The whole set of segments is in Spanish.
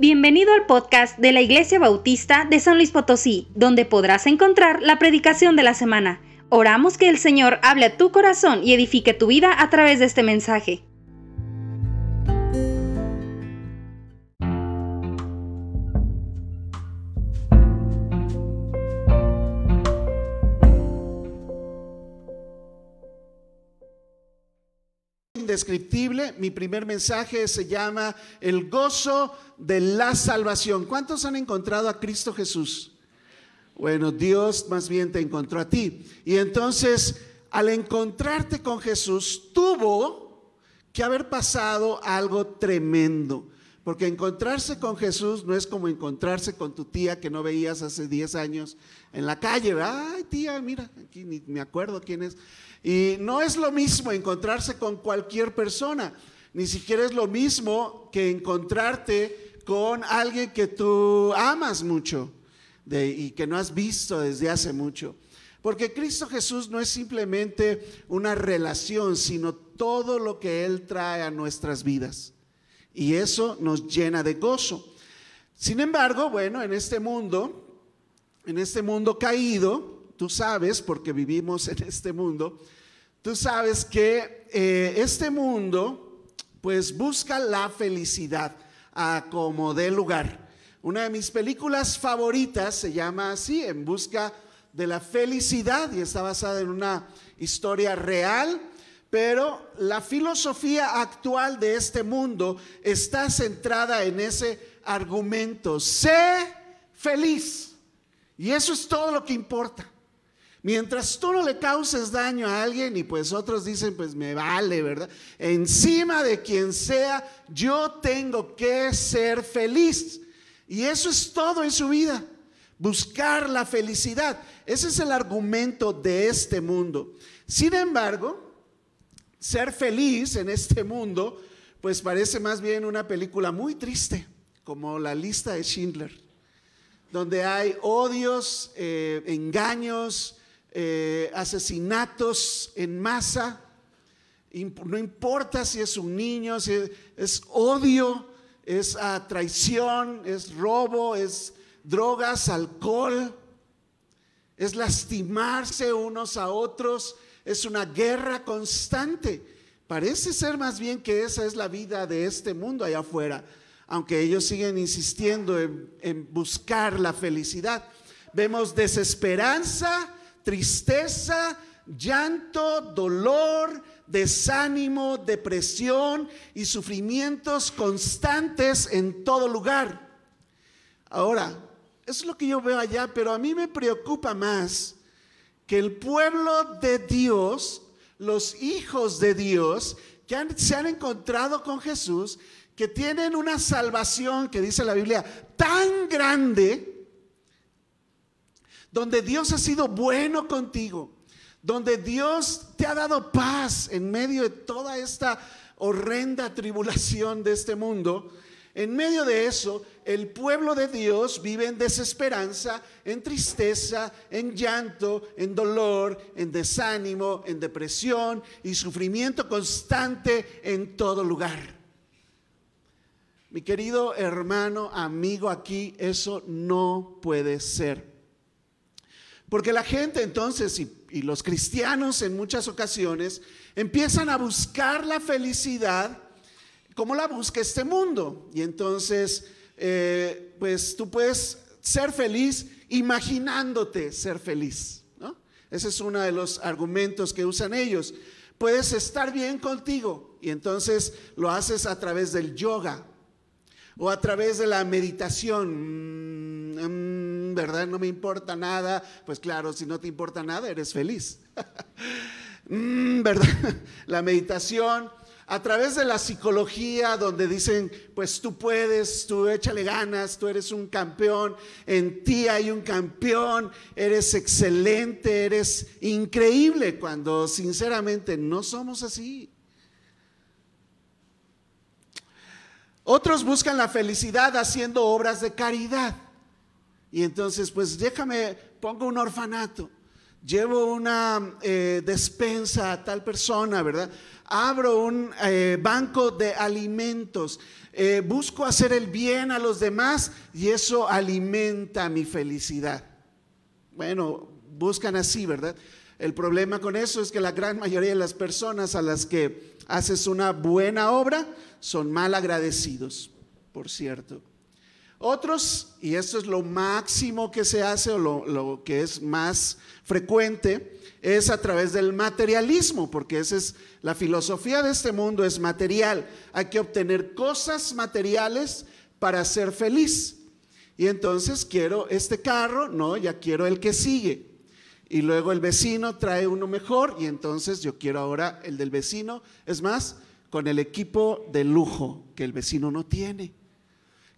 Bienvenido al podcast de la Iglesia Bautista de San Luis Potosí, donde podrás encontrar la predicación de la semana. Oramos que el Señor hable a tu corazón y edifique tu vida a través de este mensaje. Mi primer mensaje se llama El gozo de la salvación. ¿Cuántos han encontrado a Cristo Jesús? Bueno, Dios más bien te encontró a ti. Y entonces, al encontrarte con Jesús, tuvo que haber pasado algo tremendo. Porque encontrarse con Jesús no es como encontrarse con tu tía que no veías hace 10 años en la calle. Ay, tía, mira, aquí ni me acuerdo quién es. Y no es lo mismo encontrarse con cualquier persona, ni siquiera es lo mismo que encontrarte con alguien que tú amas mucho y que no has visto desde hace mucho. Porque Cristo Jesús no es simplemente una relación, sino todo lo que Él trae a nuestras vidas. Y eso nos llena de gozo. Sin embargo, bueno, en este mundo, en este mundo caído, tú sabes, porque vivimos en este mundo, tú sabes que eh, este mundo pues busca la felicidad a como dé lugar. Una de mis películas favoritas se llama así, En Busca de la Felicidad, y está basada en una historia real, pero la filosofía actual de este mundo está centrada en ese argumento, sé feliz. Y eso es todo lo que importa. Mientras tú no le causes daño a alguien y pues otros dicen, pues me vale, ¿verdad? Encima de quien sea, yo tengo que ser feliz. Y eso es todo en su vida, buscar la felicidad. Ese es el argumento de este mundo. Sin embargo, ser feliz en este mundo, pues parece más bien una película muy triste, como la lista de Schindler, donde hay odios, eh, engaños, eh, asesinatos en masa, no importa si es un niño, si es, odio, es ah, traición, es robo, es drogas, alcohol, es lastimarse unos a otros, es una guerra constante. Parece ser más bien que esa es la vida de este mundo allá afuera, aunque ellos siguen insistiendo en buscar la felicidad. Vemos desesperanza, tristeza, llanto, dolor, desánimo, depresión y sufrimientos constantes en todo lugar. Ahora, es lo que yo veo allá, pero a mí me preocupa más que el pueblo de Dios, los hijos de Dios, que se han encontrado con Jesús, que tienen una salvación, que dice la Biblia, tan grande, donde Dios ha sido bueno contigo, donde Dios te ha dado paz en medio de toda esta horrenda tribulación de este mundo. En medio de eso, el pueblo de Dios vive en desesperanza, en tristeza, en llanto, en dolor, en desánimo, en depresión y sufrimiento constante en todo lugar. Mi querido hermano, amigo aquí, eso no puede ser. Porque la gente entonces y, los cristianos en muchas ocasiones empiezan a buscar la felicidad como la busca este mundo. Y entonces, eh, pues tú puedes ser feliz imaginándote ser feliz. ¿no? Ese es uno de los argumentos que usan ellos. Puedes estar bien contigo y entonces lo haces a través del yoga o a través de la meditación. Mm, mm, ¿verdad? No me importa nada. Pues claro, si no te importa nada, eres feliz. Mm, ¿Verdad? La meditación, a través de la psicología, donde dicen, pues tú puedes, tú échale ganas, tú eres un campeón, en ti hay un campeón, eres excelente, eres increíble, cuando sinceramente no somos así. Otros buscan la felicidad haciendo obras de caridad. Y entonces, pues déjame, pongo un orfanato, llevo una eh, despensa a tal persona, ¿verdad? Abro un eh, banco de alimentos, eh, busco hacer el bien a los demás y eso alimenta mi felicidad. Bueno, buscan así, ¿verdad? El problema con eso es que la gran mayoría de las personas a las que haces una buena obra son mal agradecidos, por cierto. Otros, y esto es lo máximo que se hace o lo, que es más frecuente, es a través del materialismo, porque esa es la filosofía de este mundo, es material. Hay que obtener cosas materiales para ser feliz. Y entonces quiero este carro, no, ya quiero el que sigue. Y luego el vecino trae uno mejor y entonces yo quiero ahora el del vecino. Es más, con el equipo de lujo que el vecino no tiene.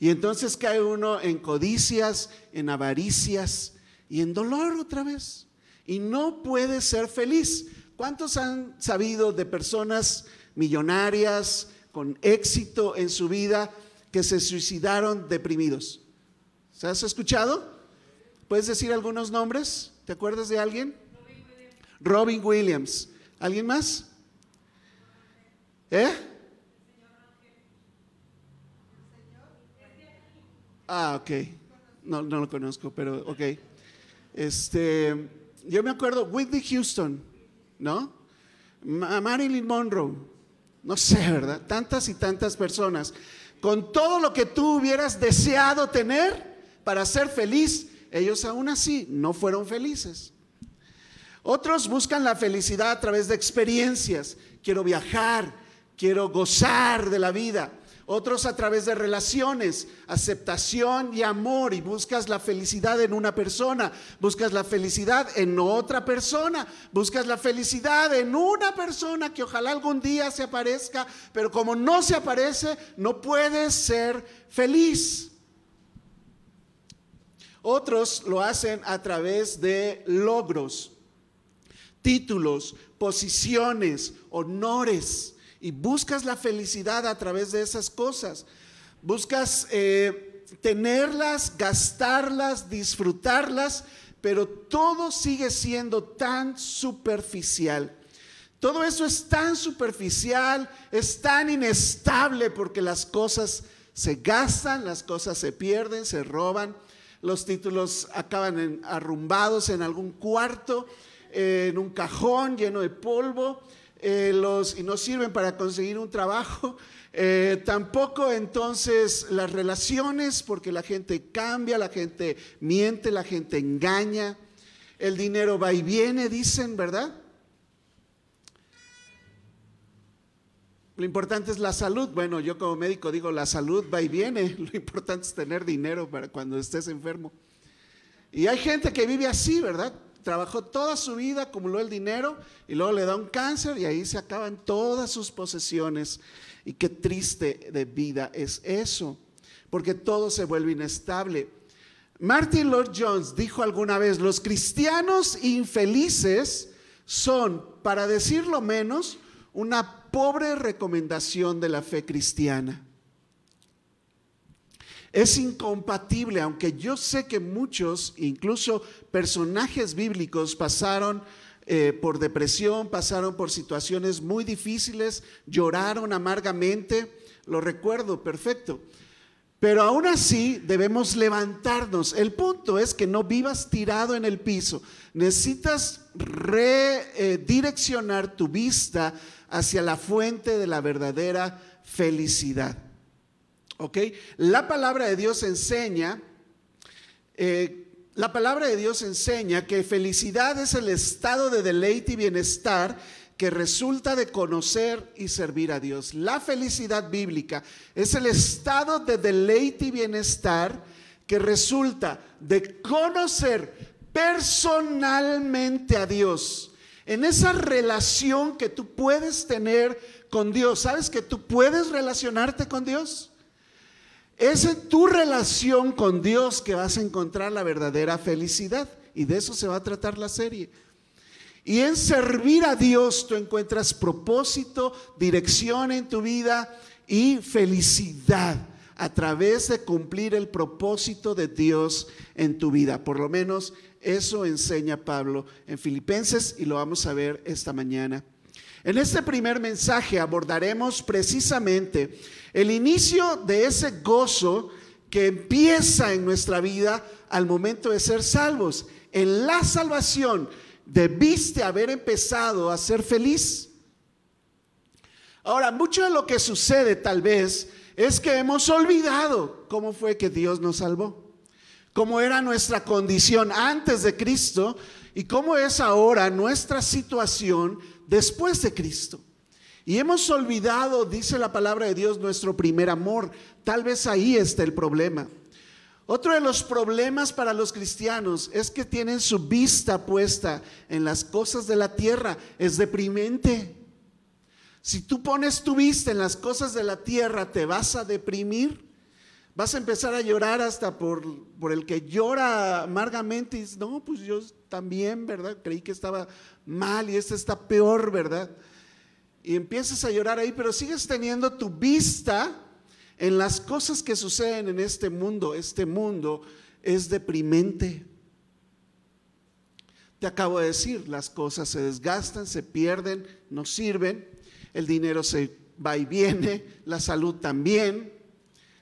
Y entonces cae uno en codicias, en avaricias y en dolor otra vez. Y no puede ser feliz. ¿Cuántos han sabido de personas millonarias con éxito en su vida que se suicidaron deprimidos? ¿Se has escuchado? ¿Puedes decir algunos nombres? ¿Te acuerdas de alguien? Robin Williams. Robin Williams. ¿Alguien más? ¿Eh? Ah, ok. No, no lo conozco, pero ok. Este, yo me acuerdo, Whitney Houston, ¿no? Marilyn Monroe, no sé, ¿verdad? Tantas y tantas personas. Con todo lo que tú hubieras deseado tener para ser feliz, ellos aún así no fueron felices. Otros buscan la felicidad a través de experiencias. Quiero viajar, quiero gozar de la vida otros a través de relaciones, aceptación y amor, y buscas la felicidad en una persona, buscas la felicidad en otra persona, buscas la felicidad en una persona que ojalá algún día se aparezca, pero como no se aparece, no puedes ser feliz. Otros lo hacen a través de logros, títulos, posiciones, honores y buscas la felicidad a través de esas cosas. Buscas eh, tenerlas, gastarlas, disfrutarlas, pero todo sigue siendo tan superficial. Todo eso es tan superficial, es tan inestable porque las cosas se gastan, las cosas se pierden, se roban, los títulos acaban arrumbados en algún cuarto, en un cajón lleno de polvo eh, los, y no sirven para conseguir un trabajo. Eh, tampoco entonces las relaciones, porque la gente cambia, la gente miente, la gente engaña. El dinero va y viene, dicen, ¿verdad? Lo importante es la salud. Bueno, yo como médico digo, la salud va y viene. Lo importante es tener dinero para cuando estés enfermo. Y hay gente que vive así, ¿verdad? Trabajó toda su vida, acumuló el dinero y luego le da un cáncer y ahí se acaban todas sus posesiones. Y qué triste de vida es eso, porque todo se vuelve inestable. Martin Lord Jones dijo alguna vez, los cristianos infelices son, para decirlo menos, una pobre recomendación de la fe cristiana. Es incompatible, aunque yo sé que muchos, incluso personajes bíblicos, pasaron eh, por depresión, pasaron por situaciones muy difíciles, lloraron amargamente, lo recuerdo perfecto. Pero aún así debemos levantarnos. El punto es que no vivas tirado en el piso. Necesitas redireccionar tu vista hacia la fuente de la verdadera felicidad. ¿Ok? La palabra de Dios enseña, eh, la palabra de Dios enseña que felicidad es el estado de deleite y bienestar que resulta de conocer y servir a Dios. La felicidad bíblica es el estado de deleite y bienestar que resulta de conocer personalmente a Dios. En esa relación que tú puedes tener con Dios, ¿sabes que tú puedes relacionarte con Dios? Es en tu relación con Dios que vas a encontrar la verdadera felicidad. Y de eso se va a tratar la serie. Y en servir a Dios tú encuentras propósito, dirección en tu vida y felicidad a través de cumplir el propósito de Dios en tu vida. Por lo menos Eso enseña Pablo en Filipenses y lo vamos a ver esta mañana. En este primer mensaje abordaremos precisamente el inicio de ese gozo que empieza en nuestra vida al momento de ser salvos. En la salvación debiste haber empezado a ser feliz. Ahora, mucho de lo que sucede tal vez es que hemos olvidado cómo fue que Dios nos salvó cómo era nuestra condición antes de Cristo y cómo es ahora nuestra situación después de Cristo. Y hemos olvidado, dice la palabra de Dios, nuestro primer amor. Tal vez ahí está el problema. Otro de los problemas para los cristianos es que tienen su vista puesta en las cosas de la tierra. Es deprimente. Si tú pones tu vista en las cosas de la tierra, te vas a deprimir. Vas a empezar a llorar hasta por, por el que llora amargamente y dice, no, pues yo también, ¿verdad? Creí que estaba mal y este está peor, ¿verdad? Y empiezas a llorar ahí, pero sigues teniendo tu vista en las cosas que suceden en este mundo. Este mundo es deprimente. Te acabo de decir, las cosas se desgastan, se pierden, no sirven, el dinero se va y viene, la salud también.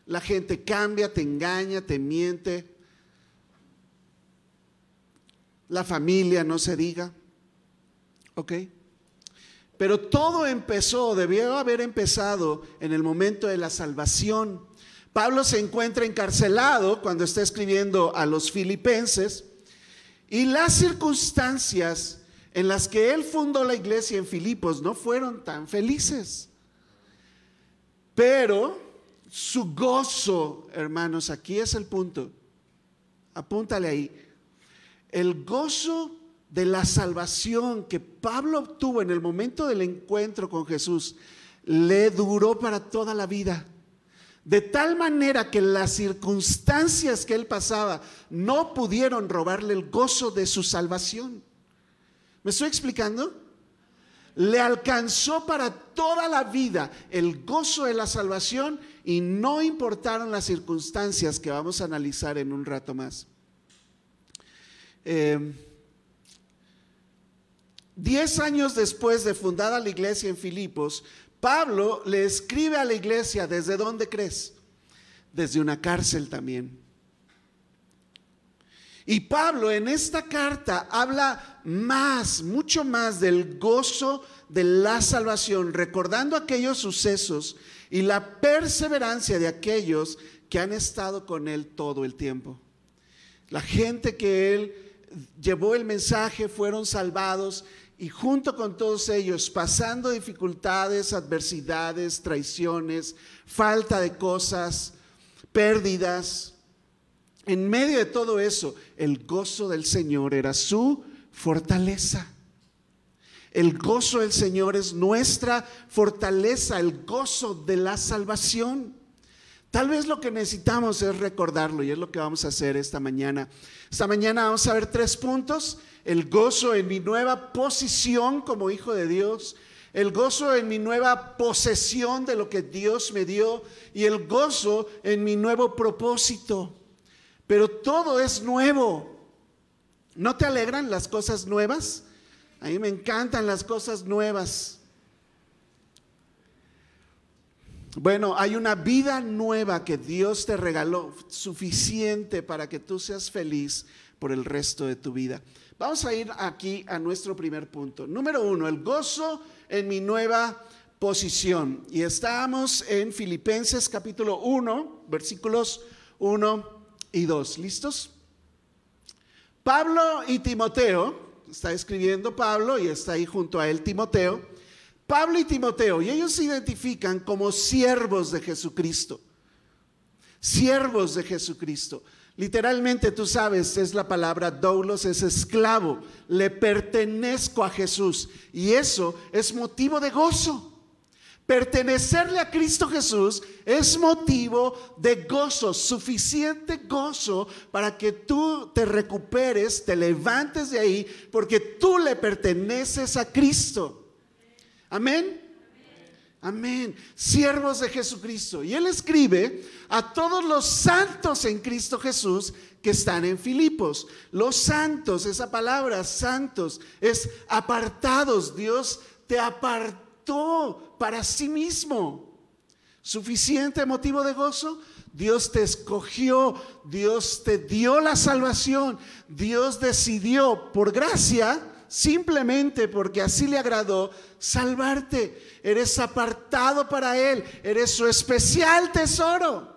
La gente cambia, te engaña, te miente. La familia no se diga. ¿Ok? Pero todo empezó, debió haber empezado en el momento de la salvación. Pablo se encuentra encarcelado cuando está escribiendo a los filipenses y las circunstancias en las que él fundó la iglesia en Filipos no fueron tan felices. Pero su gozo, hermanos, aquí es el punto. Apúntale ahí. El gozo de la salvación que Pablo obtuvo en el momento del encuentro con Jesús le duró para toda la vida. De tal manera que las circunstancias que él pasaba no pudieron robarle el gozo de su salvación. ¿Me estoy explicando? Le alcanzó para toda la vida el gozo de la salvación y no importaron las circunstancias que vamos a analizar en un rato más. Em, diez años después de fundada la iglesia en Filipos, Pablo le escribe a la iglesia, ¿desde dónde crees? Desde una cárcel también. Y Pablo en esta carta habla más, mucho más del gozo de la salvación, recordando aquellos sucesos y la perseverancia de aquellos que han estado con Él todo el tiempo. La gente que Él llevó el mensaje fueron salvados y junto con todos ellos, pasando dificultades, adversidades, traiciones, falta de cosas, pérdidas, en medio de todo eso, el gozo del Señor era su fortaleza. El gozo del Señor es nuestra fortaleza, el gozo de la salvación. Tal vez lo que necesitamos es recordarlo y es lo que vamos a hacer esta mañana. Esta mañana vamos a ver tres puntos. El gozo en mi nueva posición como hijo de Dios, el gozo en mi nueva posesión de lo que Dios me dio y el gozo en mi nuevo propósito. Pero todo es nuevo. ¿No te alegran las cosas nuevas? A mí me encantan las cosas nuevas. Bueno, hay una vida nueva que Dios te regaló, suficiente para que tú seas feliz por el resto de tu vida. Vamos a ir aquí a nuestro primer punto. Número uno, el gozo en mi nueva posición. Y estamos en Filipenses capítulo 1, versículos 1 y 2. ¿Listos? Pablo y Timoteo está escribiendo Pablo y está ahí junto a él Timoteo. Pablo y Timoteo, y ellos se identifican como siervos de Jesucristo. Siervos de Jesucristo. Literalmente, tú sabes, es la palabra doulos, es esclavo. Le pertenezco a Jesús. Y eso es motivo de gozo. Pertenecerle a Cristo Jesús es motivo de gozo, suficiente gozo para que tú te recuperes, te levantes de ahí, porque tú le perteneces a Cristo. Amén. Amén. Siervos de Jesucristo. Y él escribe a todos los santos en Cristo Jesús que están en Filipos. Los santos, esa palabra santos, es apartados. Dios te apartó para sí mismo. ¿Suficiente motivo de gozo? Dios te escogió, Dios te dio la salvación, Dios decidió por gracia, simplemente porque así le agradó, salvarte. Eres apartado para Él, eres su especial tesoro.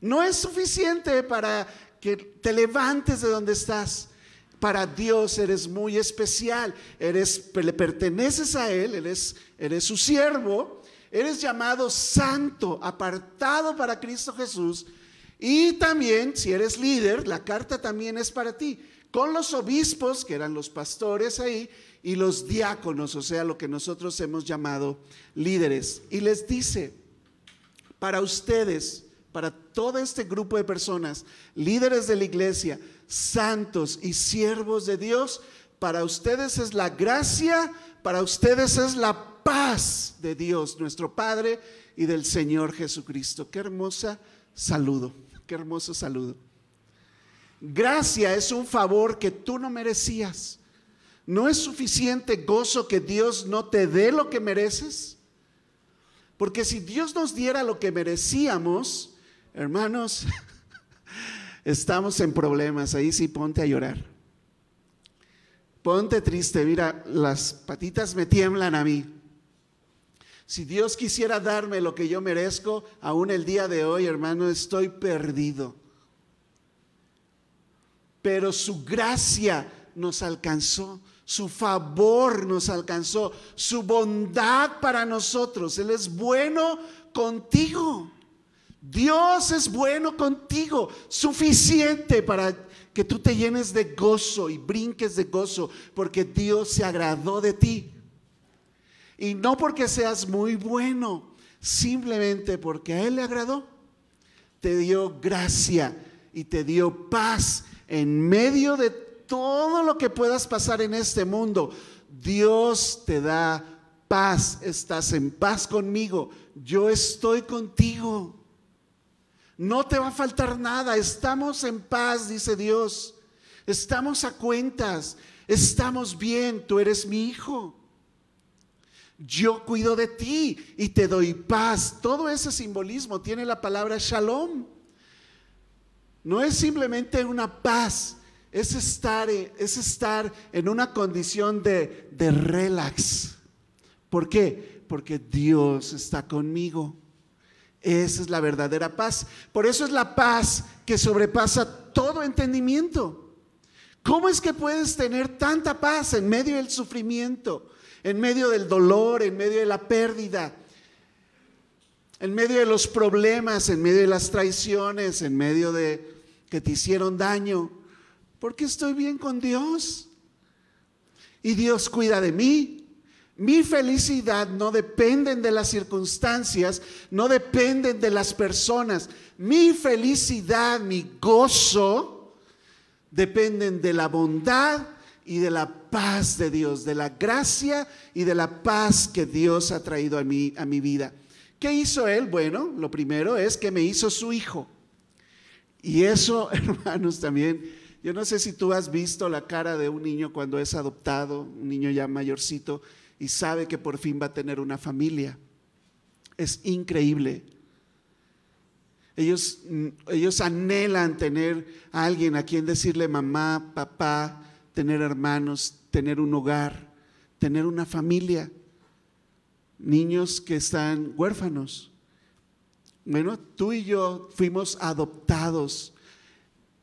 No es suficiente para que te levantes de donde estás. Para Dios eres muy especial, eres, le perteneces a Él, eres, eres su siervo, eres llamado santo, apartado para Cristo Jesús. Y también, si eres líder, la carta también es para ti, con los obispos, que eran los pastores ahí, y los diáconos, o sea, lo que nosotros hemos llamado líderes. Y les dice, para ustedes, para todo este grupo de personas, líderes de la iglesia, santos y siervos de Dios, para ustedes es la gracia, para ustedes es la paz de Dios, nuestro Padre y del Señor Jesucristo. Qué hermosa saludo, qué hermoso saludo. Gracia es un favor que tú no merecías. ¿No es suficiente gozo que Dios no te dé lo que mereces? Porque si Dios nos diera lo que merecíamos, hermanos, estamos en problemas. Ahí sí ponte a llorar. Ponte triste. Mira, las patitas me tiemblan a mí. Si Dios quisiera darme lo que yo merezco, aún el día de hoy, hermano, estoy perdido. Pero su gracia nos alcanzó su favor nos alcanzó, su bondad para nosotros. Él es bueno contigo. Dios es bueno contigo, suficiente para que tú te llenes de gozo y brinques de gozo, porque Dios se agradó de ti. Y no porque seas muy bueno, simplemente porque a Él le agradó. Te dio gracia y te dio paz en medio de todo lo que puedas pasar en este mundo, Dios te da paz, estás en paz conmigo, yo estoy contigo. No te va a faltar nada, estamos en paz, dice Dios. Estamos a cuentas, estamos bien, tú eres mi hijo. Yo cuido de ti y te doy paz. Todo ese simbolismo tiene la palabra shalom. No es simplemente una paz, es estar, es estar en una condición de, de relax. ¿Por qué? Porque Dios está conmigo. Esa es la verdadera paz. Por eso es la paz que sobrepasa todo entendimiento. ¿Cómo es que puedes tener tanta paz en medio del sufrimiento, en medio del dolor, en medio de la pérdida, en medio de los problemas, en medio de las traiciones, en medio de que te hicieron daño? Porque estoy bien con Dios. Y Dios cuida de mí. Mi felicidad no depende de las circunstancias, no dependen de las personas. Mi felicidad, mi gozo, dependen de la bondad y de la paz de Dios, de la gracia y de la paz que Dios ha traído a mí, a mi vida. ¿Qué hizo Él? Bueno, lo primero es que me hizo su hijo. Y eso, hermanos, también yo no sé si tú has visto la cara de un niño cuando es adoptado, un niño ya mayorcito, y sabe que por fin va a tener una familia. Es increíble. Ellos, mm, ellos anhelan tener a alguien a quien decirle mamá, papá, tener hermanos, tener un hogar, tener una familia. Niños que están huérfanos. Bueno, tú y yo fuimos adoptados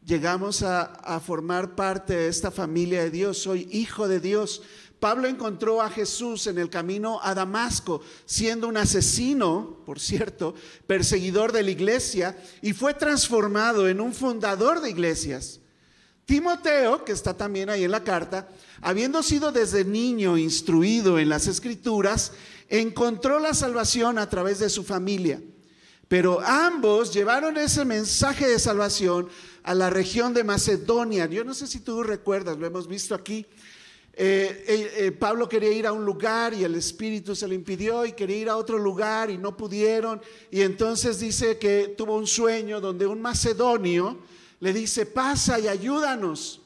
llegamos a, formar parte de esta familia de Dios, soy hijo de Dios. Pablo encontró a Jesús en el camino a Damasco, siendo un asesino, por cierto, perseguidor de la iglesia, y fue transformado en un fundador de iglesias. Timoteo, que está también ahí en la carta, habiendo sido desde niño instruido en las escrituras, encontró la salvación a través de su familia. Pero ambos llevaron ese mensaje de salvación a la región de Macedonia. Yo no sé si tú recuerdas, lo hemos visto aquí. Eh, eh, eh, Pablo quería ir a un lugar y el Espíritu se lo impidió y quería ir a otro lugar y no pudieron. Y entonces dice que tuvo un sueño donde un macedonio le dice, pasa y ayúdanos.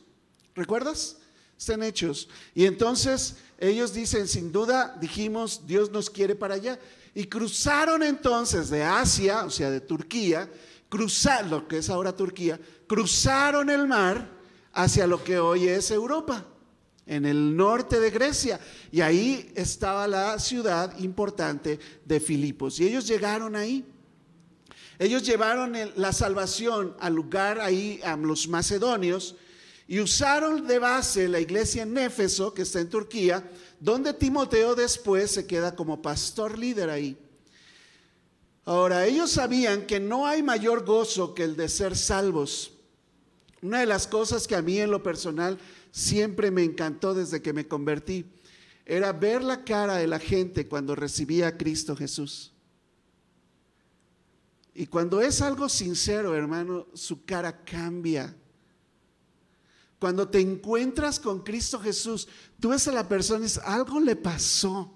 ¿Recuerdas? Están hechos. Y entonces ellos dicen, sin duda, dijimos, Dios nos quiere para allá. Y cruzaron entonces de Asia, o sea, de Turquía, cruzar lo que es ahora Turquía, cruzaron el mar hacia lo que hoy es Europa en el norte de Grecia. Y ahí estaba la ciudad importante de Filipos. Y ellos llegaron ahí. Ellos llevaron la salvación al lugar ahí, a los macedonios, y usaron de base la iglesia en Éfeso, que está en Turquía, donde Timoteo después se queda como pastor líder ahí. Ahora, ellos sabían que no hay mayor gozo que el de ser salvos. Una de las cosas que a mí en lo personal siempre me encantó desde que me convertí era ver la cara de la gente cuando recibía a Cristo Jesús. Y cuando es algo sincero, hermano, su cara cambia. Cuando te encuentras con Cristo Jesús, tú ves a la persona y dices, algo le pasó.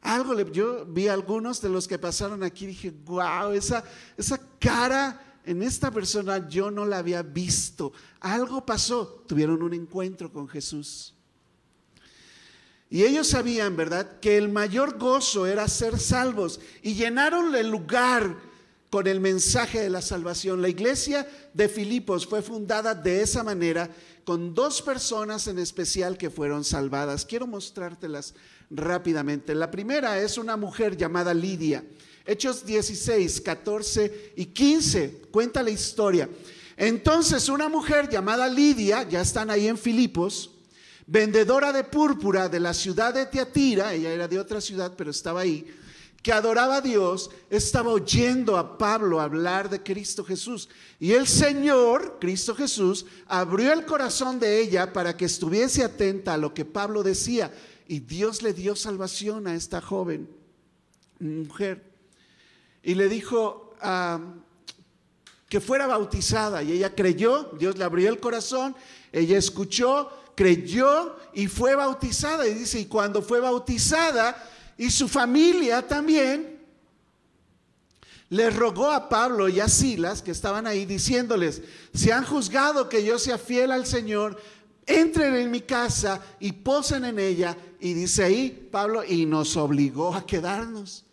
Algo le, yo vi a algunos de los que pasaron aquí y dije, wow, esa, esa cara en esta persona yo no la había visto. Algo pasó. Tuvieron un encuentro con Jesús. Y ellos sabían, ¿verdad?, que el mayor gozo era ser salvos. Y llenaron el lugar con el mensaje de la salvación. La iglesia de Filipos fue fundada de esa manera, con dos personas en especial que fueron salvadas. Quiero mostrártelas rápidamente. La primera es una mujer llamada Lidia. Hechos 16, 14 y 15 cuenta la historia. Entonces una mujer llamada Lidia, ya están ahí en Filipos, vendedora de púrpura de la ciudad de Teatira, ella era de otra ciudad, pero estaba ahí, que adoraba a Dios, estaba oyendo a Pablo hablar de Cristo Jesús. Y el Señor, Cristo Jesús, abrió el corazón de ella para que estuviese atenta a lo que Pablo decía. Y Dios le dio salvación a esta joven mujer y le dijo que fuera bautizada y ella creyó, Dios le abrió el corazón, ella escuchó, creyó y fue bautizada. Y dice, y cuando fue bautizada y su familia también, le rogó a Pablo y a Silas, que estaban ahí, diciéndoles, si han juzgado que yo sea fiel al Señor, entren en mi casa y posen en ella. Y dice ahí Pablo, y nos obligó a quedarnos.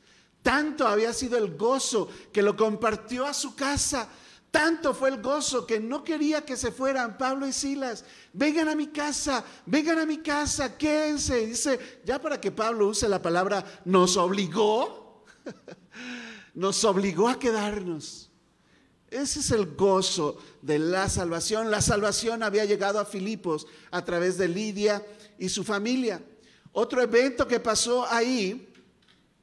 Tanto había sido el gozo que lo compartió a su casa. Tanto fue el gozo que no quería que se fueran Pablo y Silas. Vengan a mi casa, vengan a mi casa, quédense. Dice, ya para que Pablo use la palabra, nos obligó, nos obligó a quedarnos. Ese es el gozo de la salvación. La salvación había llegado a Filipos a través de Lidia y su familia. Otro evento que pasó ahí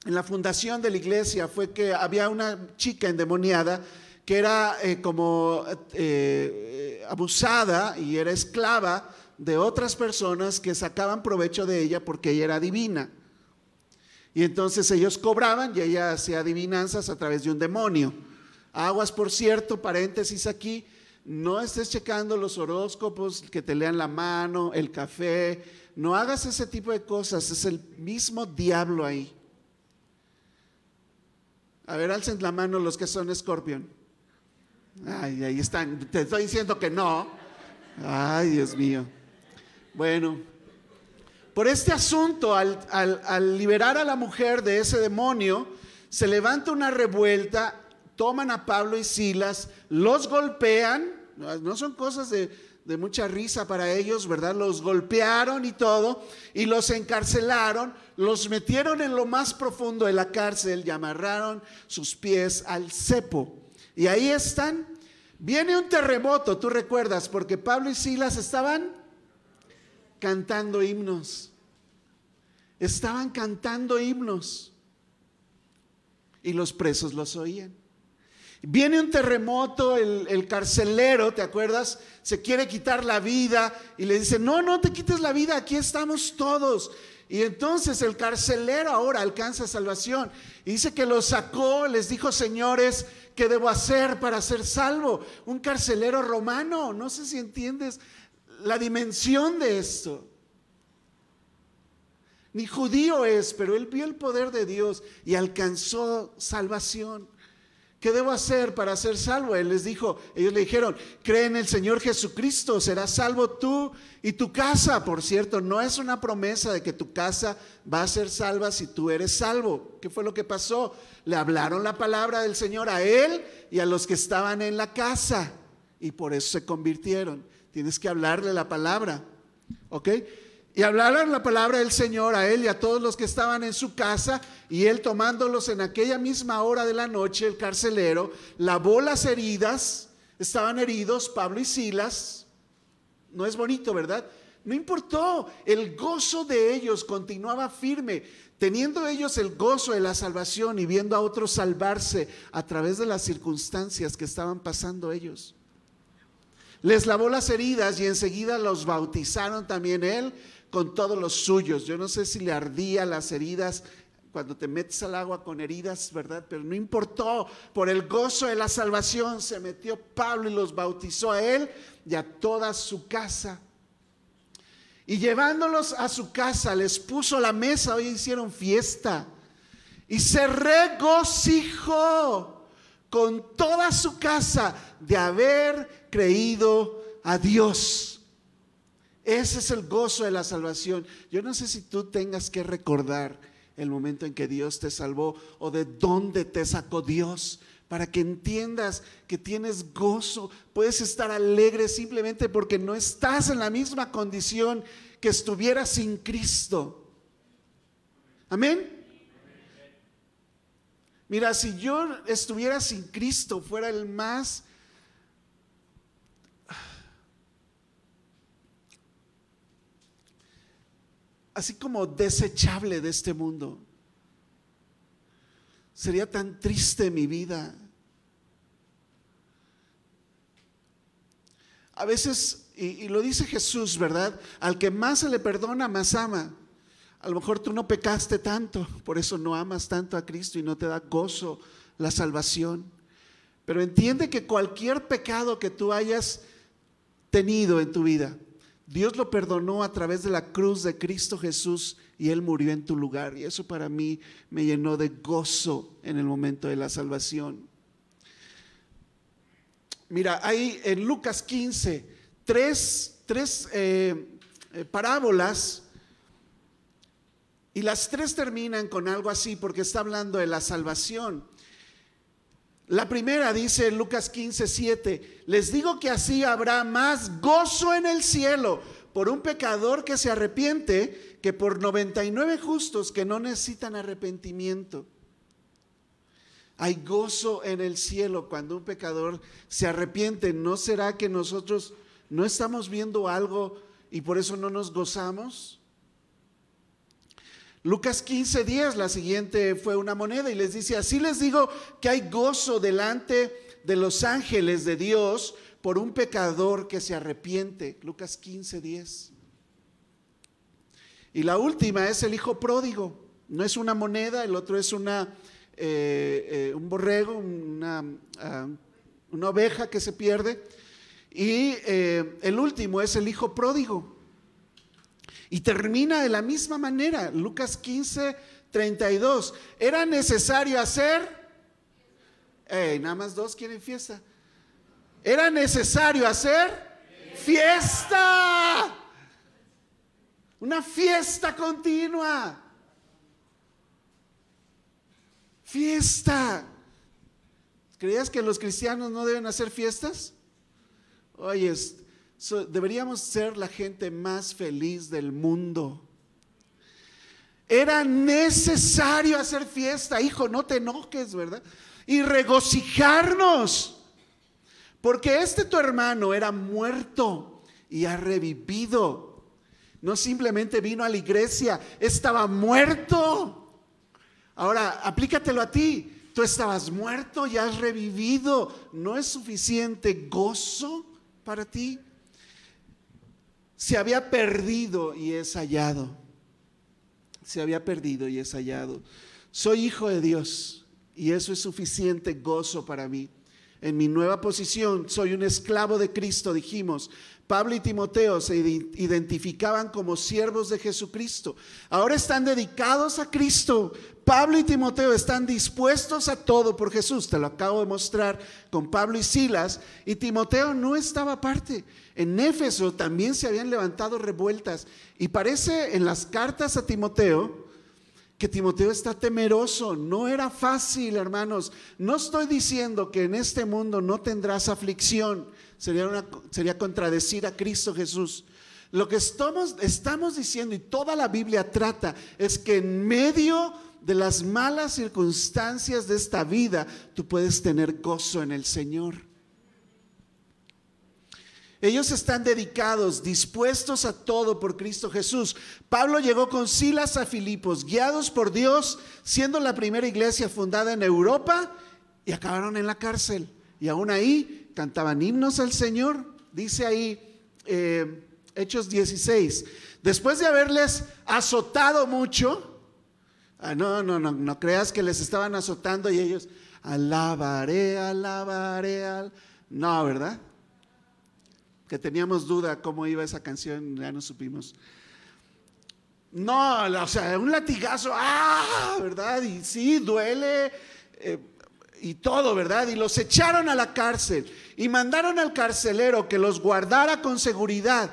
en la fundación de la iglesia fue que había una chica endemoniada que era eh, como eh, abusada y era esclava de otras personas que sacaban provecho de ella porque ella era divina. Y entonces ellos cobraban y ella hacía adivinanzas a través de un demonio. Aguas, por cierto, paréntesis aquí, no estés checando los horóscopos, que te lean la mano, el café, no hagas ese tipo de cosas, es el mismo diablo ahí. A ver, alcen la mano los que son escorpión. Ay, ahí están. Te estoy diciendo que no. Ay, Dios mío. Bueno, por este asunto, al, al, liberar a la mujer de ese demonio, se levanta una revuelta, toman a Pablo y Silas, los golpean, no son cosas de, de mucha risa para ellos, ¿verdad? Los golpearon y todo, y los encarcelaron, los metieron en lo más profundo de la cárcel y amarraron sus pies al cepo. Y ahí están. Viene un terremoto, tú recuerdas, porque Pablo y Silas estaban cantando himnos. Estaban cantando himnos. Y los presos los oían. Viene un terremoto, el, carcelero, ¿te acuerdas? Se quiere quitar la vida y le dice, no, no te quites la vida, aquí estamos todos. Y entonces el carcelero ahora alcanza salvación. Y dice que lo sacó, les dijo, señores, ¿qué debo hacer para ser salvo? Un carcelero romano, no sé si entiendes la dimensión de esto. ni judío es, pero él vio el poder de Dios y alcanzó salvación. ¿Qué debo hacer para ser salvo? Él les dijo, ellos le dijeron, cree en el Señor Jesucristo, serás salvo tú y tu casa. Por cierto, no es una promesa de que tu casa va a ser salva si tú eres salvo. ¿Qué fue lo que pasó? Le hablaron la palabra del Señor a él y a los que estaban en la casa y por eso se convirtieron. Tienes que hablarle la palabra, ¿ok? Y hablaron la palabra del Señor a él y a todos los que estaban en su casa, y él tomándolos en aquella misma hora de la noche, el carcelero, lavó las heridas, estaban heridos Pablo y Silas. No es bonito, ¿verdad? No importó, el gozo de ellos continuaba firme, teniendo ellos el gozo de la salvación y viendo a otros salvarse a través de las circunstancias que estaban pasando ellos. Les lavó las heridas y enseguida los bautizaron también él con todos los suyos. Yo no sé si le ardía las heridas cuando te metes al agua con heridas, ¿verdad? Pero no importó, por el gozo de la salvación se metió Pablo y los bautizó a él y a toda su casa. Y llevándolos a su casa, les puso la mesa, hoy hicieron fiesta. Y se regocijó con toda su casa de haber creído a Dios. Ese es el gozo de la salvación. Yo no sé si tú tengas que recordar el momento en que Dios te salvó o de dónde te sacó Dios para que entiendas que tienes gozo. Puedes estar alegre simplemente porque no estás en la misma condición que estuvieras sin Cristo. Amén. Mira, si yo estuviera sin Cristo, fuera el más así como desechable de este mundo. Sería tan triste mi vida. A veces, y, lo dice Jesús, ¿verdad? Al que más se le perdona, más ama. A lo mejor tú no pecaste tanto, por eso no amas tanto a Cristo y no te da gozo la salvación. Pero entiende que cualquier pecado que tú hayas tenido en tu vida, Dios lo perdonó a través de la cruz de Cristo Jesús y Él murió en tu lugar. Y eso para mí me llenó de gozo en el momento de la salvación. Mira, hay en Lucas 15 tres, eh, eh, parábolas y las tres terminan con algo así porque está hablando de la salvación. La primera dice en Lucas 15, 7, les digo que así habrá más gozo en el cielo por un pecador que se arrepiente que por 99 justos que no necesitan arrepentimiento. Hay gozo en el cielo cuando un pecador se arrepiente. ¿No será que nosotros no estamos viendo algo y por eso no nos gozamos? Lucas 15, 10, la siguiente fue una moneda y les dice, así les digo que hay gozo delante de los ángeles de Dios por un pecador que se arrepiente. Lucas 15, 10. Y la última es el hijo pródigo. No es una moneda, el otro es una, eh, eh, un borrego, una, ah, una, oveja que se pierde. Y eh, el último es el hijo pródigo. Y termina de la misma manera, Lucas 15, 32. Era necesario hacer, nada más dos quieren fiesta. Era necesario hacer fiesta. Una fiesta continua. Fiesta. ¿Creías que los cristianos no deben hacer fiestas? Oye, deberíamos ser la gente más feliz del mundo. Era necesario hacer fiesta, hijo, no te enojes, ¿verdad? Y regocijarnos. Porque este tu hermano era muerto y ha revivido. No simplemente vino a la iglesia, estaba muerto. Ahora, aplícatelo a ti. Tú estabas muerto y has revivido. ¿No es suficiente gozo para ti? Se había perdido y es hallado. Se había perdido y es hallado. Soy hijo de Dios y eso es suficiente gozo para mí. en mi nueva posición, soy un esclavo de Cristo, dijimos. Pablo y Timoteo se identificaban como siervos de Jesucristo. Ahora están dedicados a Cristo. Pablo y Timoteo están dispuestos a todo por Jesús. Te lo acabo de mostrar con Pablo y Silas. Y Timoteo no estaba aparte. En Éfeso también se habían levantado revueltas. Y parece en las cartas a Timoteo que Timoteo está temeroso. No era fácil, hermanos. No estoy diciendo que en este mundo no tendrás aflicción. Sería, sería contradecir a Cristo Jesús. Lo que estamos, estamos diciendo y toda la Biblia trata es que en medio de las malas circunstancias de esta vida, tú puedes tener gozo en el Señor. Ellos están dedicados, dispuestos a todo por Cristo Jesús. Pablo llegó con Silas a Filipos, guiados por Dios, siendo la primera iglesia fundada en Europa, y acabaron en la cárcel. Y aún ahí cantaban himnos al Señor. Dice ahí eh, Hechos 16. Después de haberles azotado mucho, ah, no, no, no, no creas que les estaban azotando y ellos, alabaré, alabaré, al... no, ¿verdad? que teníamos duda cómo iba esa canción, ya no supimos. No, o sea, un latigazo, ¡ah! ¿Verdad? Y sí, duele eh, y todo, ¿verdad? Y los echaron a la cárcel y mandaron al carcelero que los guardara con seguridad,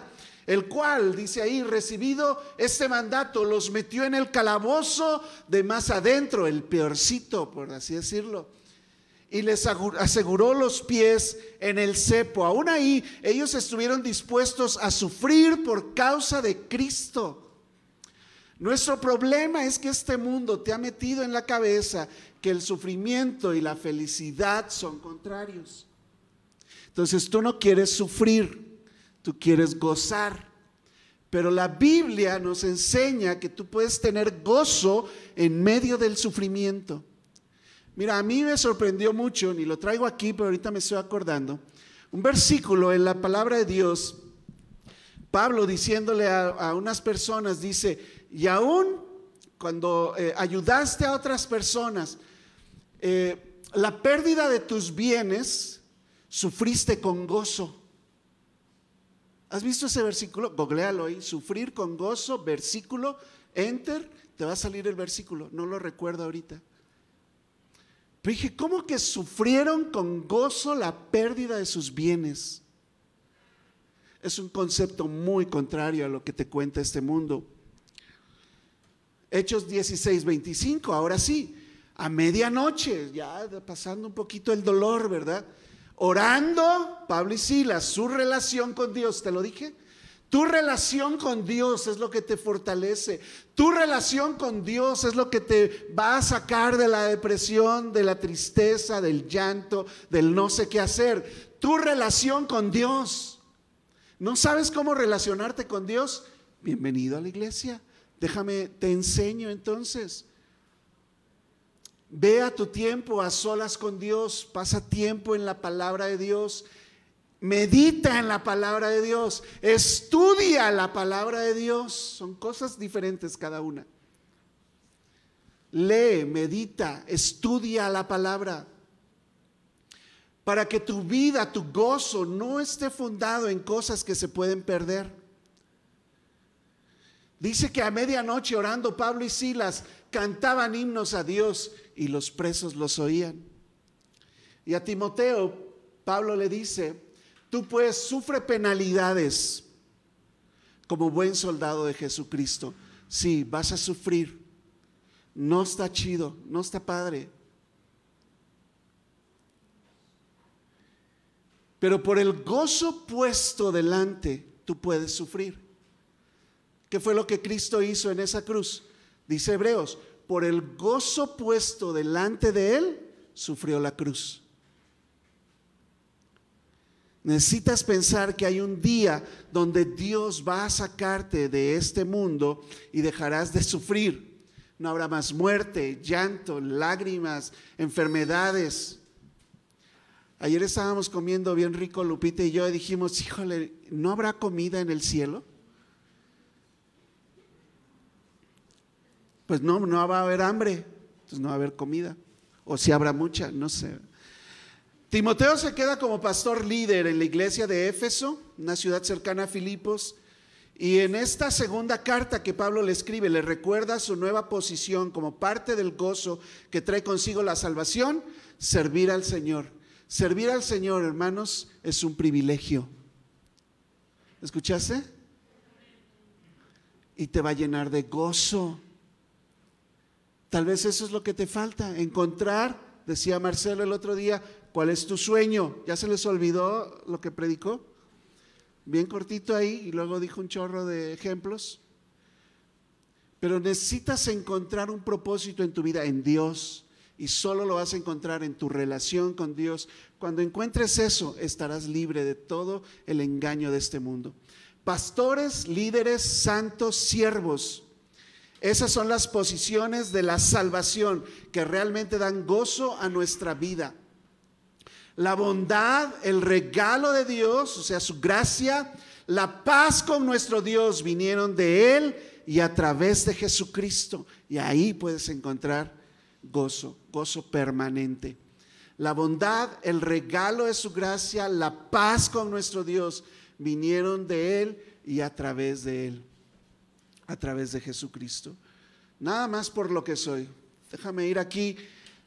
el cual, dice ahí, recibido este mandato, los metió en el calabozo de más adentro, el peorcito, por así decirlo y les aseguró los pies en el cepo. Aún ahí ellos estuvieron dispuestos a sufrir por causa de Cristo. Nuestro problema es que este mundo te ha metido en la cabeza que el sufrimiento y la felicidad son contrarios. Entonces tú no quieres sufrir, tú quieres gozar. Pero la Biblia nos enseña que tú puedes tener gozo en medio del sufrimiento. Mira, a mí me sorprendió mucho, ni lo traigo aquí, pero ahorita me estoy acordando, un versículo en la palabra de Dios, Pablo diciéndole a, unas personas, dice, y aún cuando eh, ayudaste a otras personas, eh, la pérdida de tus bienes, sufriste con gozo. ¿Has visto ese versículo? Googlealo ahí, sufrir con gozo, versículo, enter, te va a salir el versículo, no lo recuerdo ahorita. Pero dije, ¿cómo que sufrieron con gozo la pérdida de sus bienes? Es un concepto muy contrario a lo que te cuenta este mundo. Hechos 16, 25, ahora sí, a medianoche, ya pasando un poquito el dolor, ¿verdad? Orando, Pablo y Silas, su relación con Dios, ¿te lo dije? Tu relación con Dios es lo que te fortalece. Tu relación con Dios es lo que te va a sacar de la depresión, de la tristeza, del llanto, del no sé qué hacer. Tu relación con Dios. ¿No sabes cómo relacionarte con Dios? Bienvenido a la iglesia. Déjame, te enseño entonces. Ve a tu tiempo a solas con Dios, pasa tiempo en la palabra de Dios Medita en la palabra de Dios. Estudia la palabra de Dios. Son cosas diferentes cada una. Lee, medita, estudia la palabra. Para que tu vida, tu gozo no esté fundado en cosas que se pueden perder. Dice que a medianoche orando Pablo y Silas cantaban himnos a Dios y los presos los oían. Y a Timoteo, Pablo le dice, Tú pues sufre penalidades como buen soldado de Jesucristo. Sí, vas a sufrir. No está chido, no está padre. Pero por el gozo puesto delante, tú puedes sufrir. ¿Qué fue lo que Cristo hizo en esa cruz? Dice Hebreos, por el gozo puesto delante de él, sufrió la cruz. Necesitas pensar que hay un día donde Dios va a sacarte de este mundo y dejarás de sufrir. No habrá más muerte, llanto, lágrimas, enfermedades. Ayer estábamos comiendo bien rico Lupita y yo dijimos, híjole, ¿no habrá comida en el cielo? Pues no, no va a haber hambre, entonces no va a haber comida. O si habrá mucha, no sé. Timoteo se queda como pastor líder en la iglesia de Éfeso, una ciudad cercana a Filipos. Y en esta segunda carta que Pablo le escribe, le recuerda su nueva posición como parte del gozo que trae consigo la salvación, servir al Señor. Servir al Señor, hermanos, es un privilegio. ¿Escuchaste? Y te va a llenar de gozo. Tal vez eso es lo que te falta, encontrar, decía Marcelo el otro día, cuál es tu sueño. ¿Ya se les olvidó lo que predicó? bien cortito ahí y luego dijo un chorro de ejemplos. Pero necesitas encontrar un propósito en tu vida en Dios y solo lo vas a encontrar en tu relación con Dios. Cuando encuentres eso, estarás libre de todo el engaño de este mundo. Pastores, líderes, santos, siervos. Esas son las posiciones de la salvación que realmente dan gozo a nuestra vida la bondad, el regalo de Dios, o sea, su gracia, la paz con nuestro Dios vinieron de Él y a través de Jesucristo. Y ahí puedes encontrar gozo, gozo permanente. La bondad, el regalo de su gracia, la paz con nuestro Dios vinieron de Él y a través de Él, a través de Jesucristo. Nada más por lo que soy. Déjame ir aquí.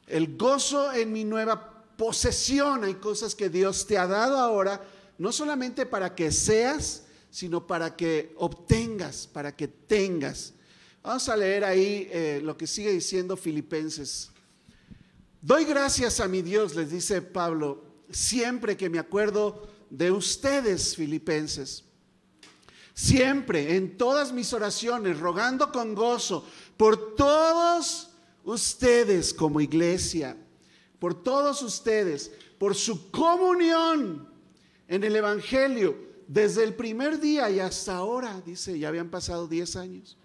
El gozo en mi nueva posesión, hay cosas que Dios te ha dado ahora, no solamente para que seas, sino para que obtengas, para que tengas. Vamos a leer ahí eh, lo que sigue diciendo Filipenses. Doy gracias a mi Dios, les dice Pablo, siempre que me acuerdo de ustedes, filipenses. Siempre, en todas mis oraciones, rogando con gozo por todos ustedes como iglesia por todos ustedes, por su comunión en el Evangelio, desde el primer día y hasta ahora, dice, ya habían pasado 10 años.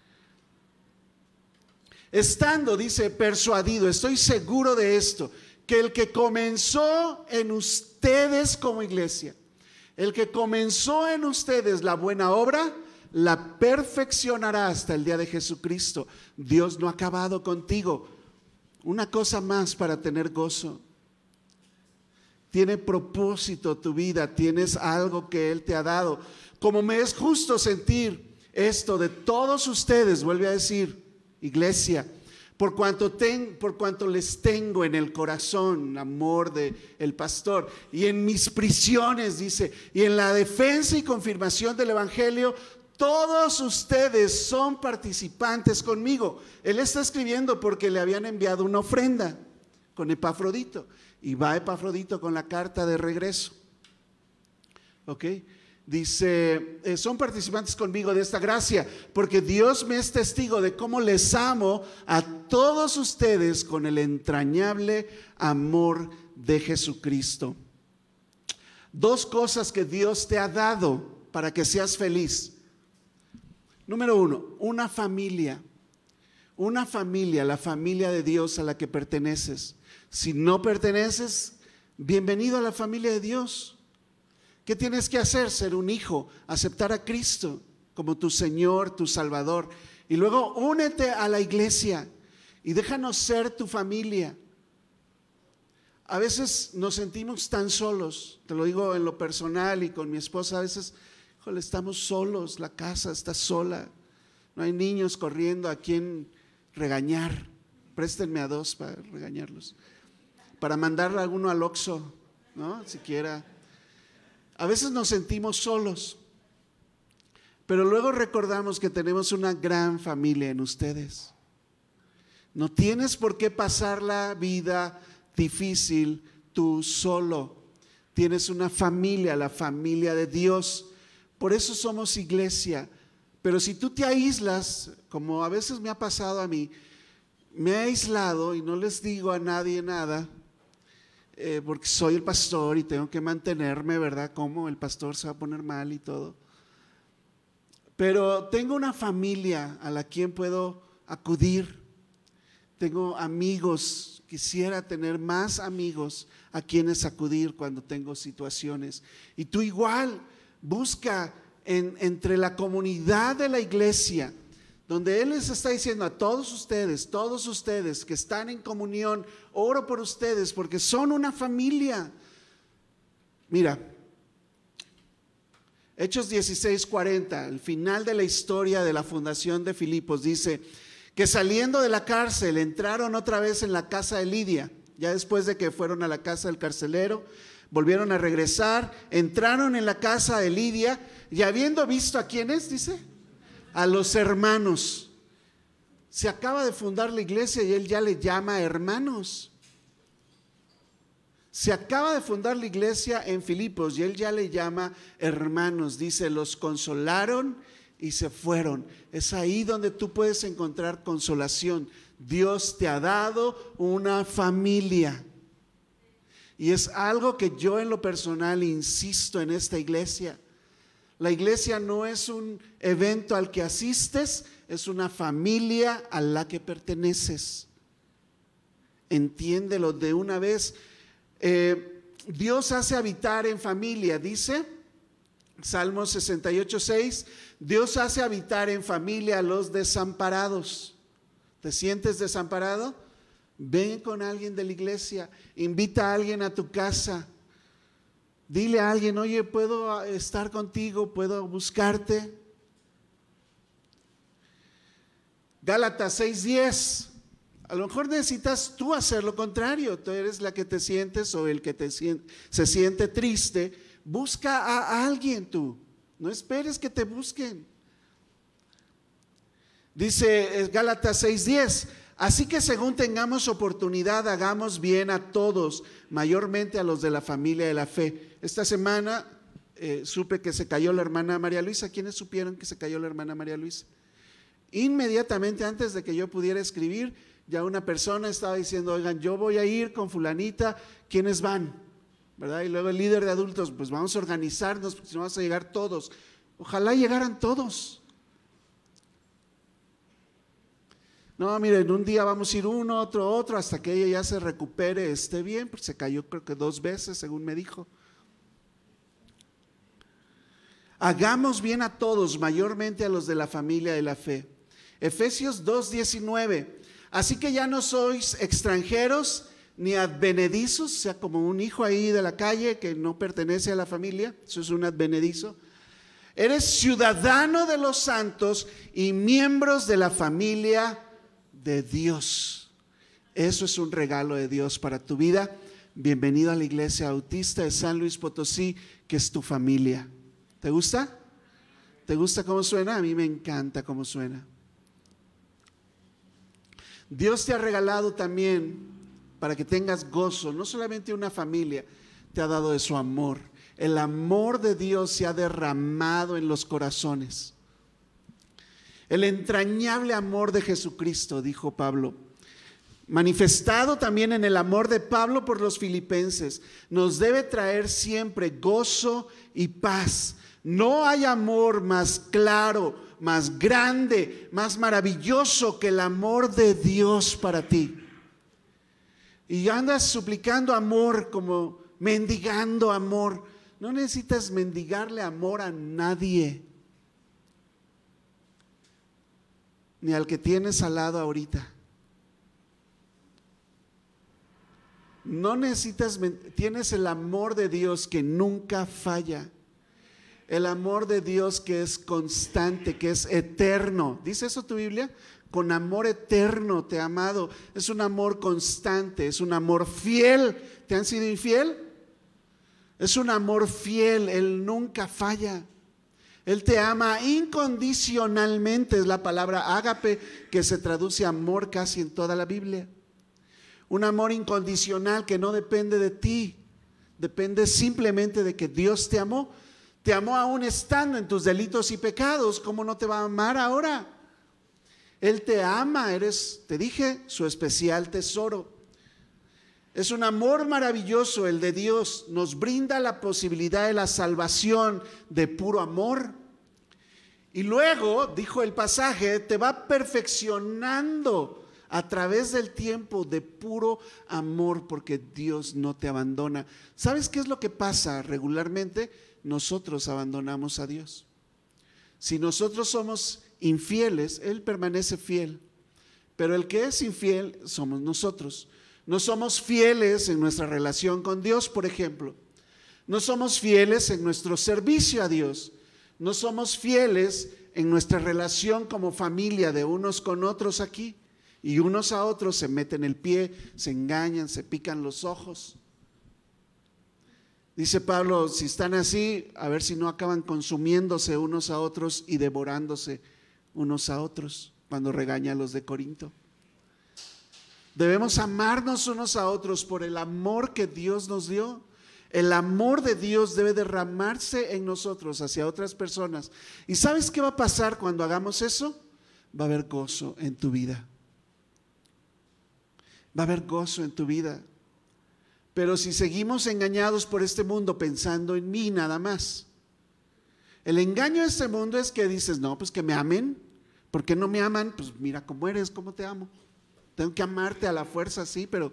Estando, dice, persuadido, estoy seguro de esto, que el que comenzó en ustedes como iglesia, el que comenzó en ustedes la buena obra, la perfeccionará hasta el día de Jesucristo. Dios no ha acabado contigo. Una cosa más para tener gozo. Tiene propósito tu vida, tienes algo que Él te ha dado. Como me es justo sentir esto de todos ustedes, vuelve a decir, iglesia, por cuanto, por cuanto les tengo en el corazón amor de el pastor y en mis prisiones, dice, y en la defensa y confirmación del Evangelio, todos ustedes son participantes conmigo. Él está escribiendo porque le habían enviado una ofrenda con Epafrodito. Y va Epafrodito con la carta de regreso. ¿Ok? Dice, eh, son participantes conmigo de esta gracia, porque Dios me es testigo de cómo les amo a todos ustedes con el entrañable amor de Jesucristo. Dos cosas que Dios te ha dado para que seas feliz. Número uno, una familia. Una familia, la familia de Dios a la que perteneces. Si no perteneces, bienvenido a la familia de Dios. ¿Qué tienes que hacer? Ser un hijo, aceptar a Cristo como tu Señor, tu Salvador. Y luego únete a la iglesia y déjanos ser tu familia. A veces nos sentimos tan solos, te lo digo en lo personal y con mi esposa, a veces estamos solos, la casa está sola, no hay niños corriendo a quien regañar. Préstenme a dos para regañarlos. Para mandarle a alguno al Oxxo, ¿no? Siquiera. A veces nos sentimos solos, pero luego recordamos que tenemos una gran familia en ustedes. No tienes por qué pasar la vida difícil tú solo. Tienes una familia, la familia de Dios por eso somos iglesia. Pero si tú te aíslas, como a veces me ha pasado a mí, me he aislado y no les digo a nadie nada, eh, porque soy el pastor y tengo que mantenerme, ¿verdad? Como el pastor se va a poner mal y todo. Pero tengo una familia a la quien puedo acudir. Tengo amigos, quisiera tener más amigos a quienes acudir cuando tengo situaciones. Y tú igual, busca entre la comunidad de la iglesia, donde Él les está diciendo a todos ustedes, todos ustedes que están en comunión, oro por ustedes porque son una familia, Mira, Hechos 16:40, el final de la historia de la fundación de Filipos, dice que saliendo de la cárcel entraron otra vez en la casa de Lidia, ya después de que fueron a la casa del carcelero, volvieron a regresar, entraron en la casa de Lidia y habiendo visto a quienes, dice, a los hermanos. Se acaba de fundar la iglesia y él ya le llama hermanos. Se acaba de fundar la iglesia en Filipos y él ya le llama hermanos. Dice, los consolaron y se fueron. Es ahí donde tú puedes encontrar consolación. Dios te ha dado una familia. Y es algo que yo en lo personal insisto en esta iglesia. La iglesia no es un evento al que asistes, es una familia a la que perteneces. Entiéndelo de una vez. Eh, Dios hace habitar en familia, dice Salmo 68, 6. Dios hace habitar en familia a los desamparados. ¿Te sientes desamparado? Ven con alguien de la iglesia, invita a alguien a tu casa. Dile a alguien, oye, ¿puedo estar contigo? ¿Puedo buscarte? Gálatas 6:10. A lo mejor necesitas tú hacer lo contrario. Tú eres la que te sientes o el que se siente triste. Busca a alguien tú. No esperes que te busquen. Dice eh, Gálatas 6:10. Así que según tengamos oportunidad, hagamos bien a todos, mayormente a los de la familia de la fe. Esta semana eh, supe que se cayó la hermana María Luisa. ¿Quiénes supieron que se cayó la hermana María Luisa? Inmediatamente antes de que yo pudiera escribir, ya una persona estaba diciendo, oigan, yo voy a ir con fulanita, ¿quiénes van? ¿Verdad? Y luego el líder de adultos, pues vamos a organizarnos, porque si no vamos a llegar todos. Ojalá llegaran todos. No, miren, un día vamos a ir uno, otro, otro, hasta que ella ya se recupere, esté bien, porque se cayó creo que dos veces, según me dijo. Hagamos bien a todos, mayormente a los de la familia de la fe. Efesios 2.19. Así que ya no sois extranjeros ni advenedizos, sea, como un hijo ahí de la calle que no pertenece a la familia, eso es un advenedizo. Eres ciudadano de los santos y miembros de la familia de Dios. Eso es un regalo de Dios para tu vida. Bienvenido a la iglesia autista de San Luis Potosí, que es tu familia. ¿Te gusta? ¿Te gusta cómo suena? A mí me encanta cómo suena. Dios te ha regalado también para que tengas gozo, no solamente una familia, te ha dado de su amor. El amor de Dios se ha derramado en los corazones. El entrañable amor de Jesucristo, dijo Pablo, manifestado también en el amor de Pablo por los filipenses, nos debe traer siempre gozo y paz. No hay amor más claro, más grande, más maravilloso que el amor de Dios para ti. Y andas suplicando amor como mendigando amor. No necesitas mendigarle amor a nadie. Ni al que tienes al lado ahorita. No necesitas, tienes el amor de Dios que nunca falla. El amor de Dios que es constante, que es eterno. ¿Dice eso tu Biblia? Con amor eterno te ha amado. Es un amor constante, es un amor fiel. ¿Te han sido infiel? Es un amor fiel, Él nunca falla. Él te ama incondicionalmente, es la palabra ágape que se traduce amor casi en toda la Biblia. Un amor incondicional que no depende de ti, depende simplemente de que Dios te amó te amó aún estando en tus delitos y pecados. ¿Cómo no te va a amar ahora? Él te ama, eres, te dije, su especial tesoro. Es un amor maravilloso el de Dios. Nos brinda la posibilidad de la salvación de puro amor. Y luego, dijo el pasaje, te va perfeccionando a través del tiempo de puro amor porque Dios no te abandona. ¿Sabes qué es lo que pasa regularmente? nosotros abandonamos a Dios. Si nosotros somos infieles, Él permanece fiel. Pero el que es infiel somos nosotros. No somos fieles en nuestra relación con Dios, por ejemplo. No somos fieles en nuestro servicio a Dios. No somos fieles en nuestra relación como familia de unos con otros aquí. Y unos a otros se meten el pie, se engañan, se pican los ojos. Dice Pablo, si están así, a ver si no acaban consumiéndose unos a otros y devorándose unos a otros cuando regaña a los de Corinto. Debemos amarnos unos a otros por el amor que Dios nos dio. El amor de Dios debe derramarse en nosotros hacia otras personas. ¿Y sabes qué va a pasar cuando hagamos eso? Va a haber gozo en tu vida. Va a haber gozo en tu vida. Pero si seguimos engañados por este mundo pensando en mí nada más, el engaño de este mundo es que dices, no, pues que me amen. ¿Por qué no me aman? Pues mira cómo eres, cómo te amo. Tengo que amarte a la fuerza, sí, pero,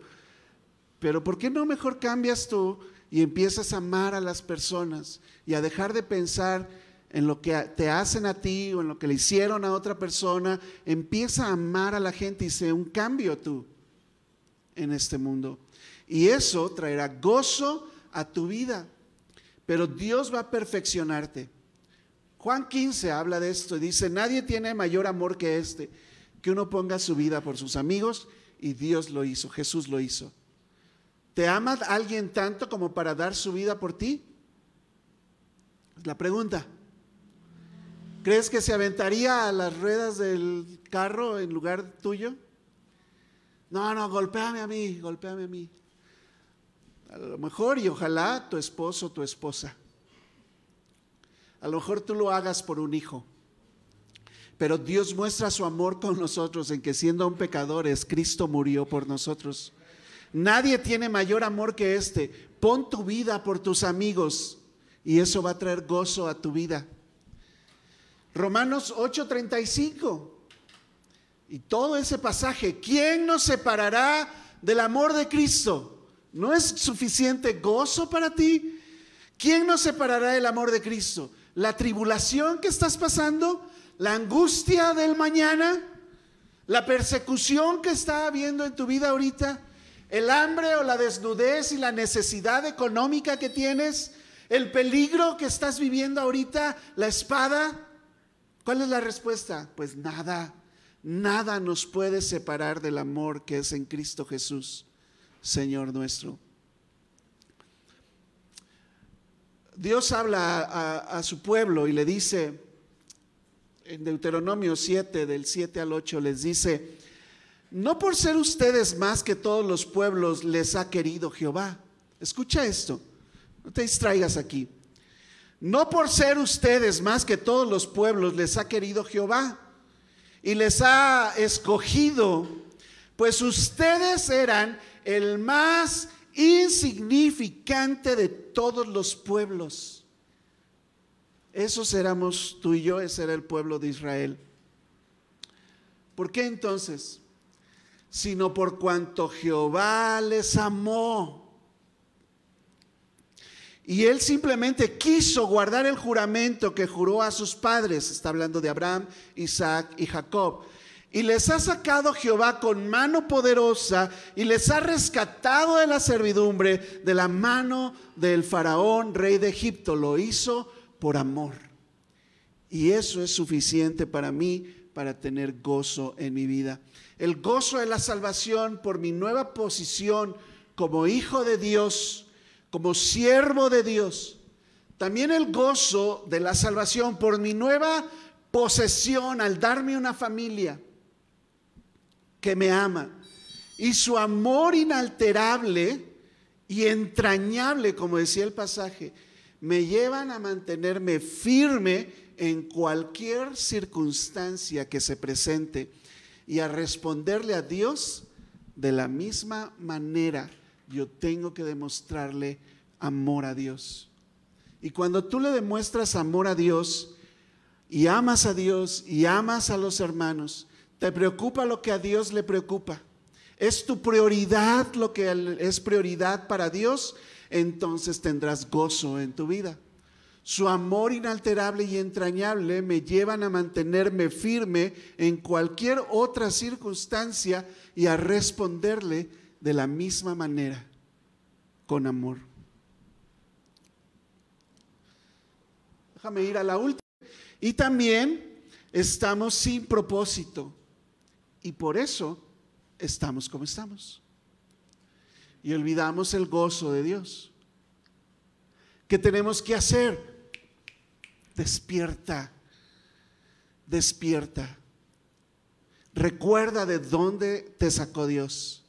pero ¿por qué no mejor cambias tú y empiezas a amar a las personas y a dejar de pensar en lo que te hacen a ti o en lo que le hicieron a otra persona? Empieza a amar a la gente y sé un cambio tú en este mundo. Y eso traerá gozo a tu vida. Pero Dios va a perfeccionarte. Juan 15 habla de esto y dice, nadie tiene mayor amor que este, que uno ponga su vida por sus amigos y Dios lo hizo, Jesús lo hizo. ¿Te ama alguien tanto como para dar su vida por ti? Es la pregunta. ¿Crees que se aventaría a las ruedas del carro en lugar tuyo? No, no, golpéame a mí, golpéame a mí. A lo mejor y ojalá tu esposo tu esposa. A lo mejor tú lo hagas por un hijo. Pero Dios muestra su amor con nosotros en que siendo un pecadores, Cristo murió por nosotros. Nadie tiene mayor amor que este. Pon tu vida por tus amigos y eso va a traer gozo a tu vida. Romanos 8:35. Y todo ese pasaje, ¿quién nos separará del amor de Cristo? ¿No es suficiente gozo para ti? ¿Quién nos separará del amor de Cristo? la tribulación que estás pasando, la angustia del mañana, la persecución que está habiendo en tu vida ahorita, el hambre o la desnudez y la necesidad económica que tienes, el peligro que estás viviendo ahorita, la espada. ¿Cuál es la respuesta? Pues nada, nada nos puede separar del amor que es en Cristo Jesús, Señor nuestro. Dios habla a, su pueblo y le dice, en Deuteronomio 7, del 7 al 8, les dice, no por ser ustedes más que todos los pueblos les ha querido Jehová. Escucha esto, no te distraigas aquí. No por ser ustedes más que todos los pueblos les ha querido Jehová y les ha escogido, pues ustedes eran el más insignificante de todos los pueblos. Esos éramos tú y yo, ese era el pueblo de Israel. ¿Por qué entonces? Sino por cuanto Jehová les amó. Y él simplemente quiso guardar el juramento que juró a sus padres. Está hablando de Abraham, Isaac y Jacob y les ha sacado Jehová con mano poderosa y les ha rescatado de la servidumbre de la mano del faraón, rey de Egipto. Lo hizo por amor. Y eso es suficiente para mí para tener gozo en mi vida. El gozo de la salvación por mi nueva posición como hijo de Dios, como siervo de Dios. También el gozo de la salvación por mi nueva posesión al darme una familia que me ama. Y su amor inalterable y entrañable, como decía el pasaje, me llevan a mantenerme firme en cualquier circunstancia que se presente y a responderle a Dios de la misma manera. Yo tengo que demostrarle amor a Dios. Y cuando tú le demuestras amor a Dios y amas a Dios y amas a los hermanos, ¿Te preocupa lo que a Dios le preocupa? ¿Es tu prioridad lo que es prioridad para Dios? Entonces tendrás gozo en tu vida. Su amor inalterable y entrañable me llevan a mantenerme firme en cualquier otra circunstancia y a responderle de la misma manera, con amor. Déjame ir a la última. Y también estamos sin propósito. Y por eso estamos como estamos. Y olvidamos el gozo de Dios. ¿Qué tenemos que hacer? Despierta, despierta. Recuerda de dónde te sacó Dios.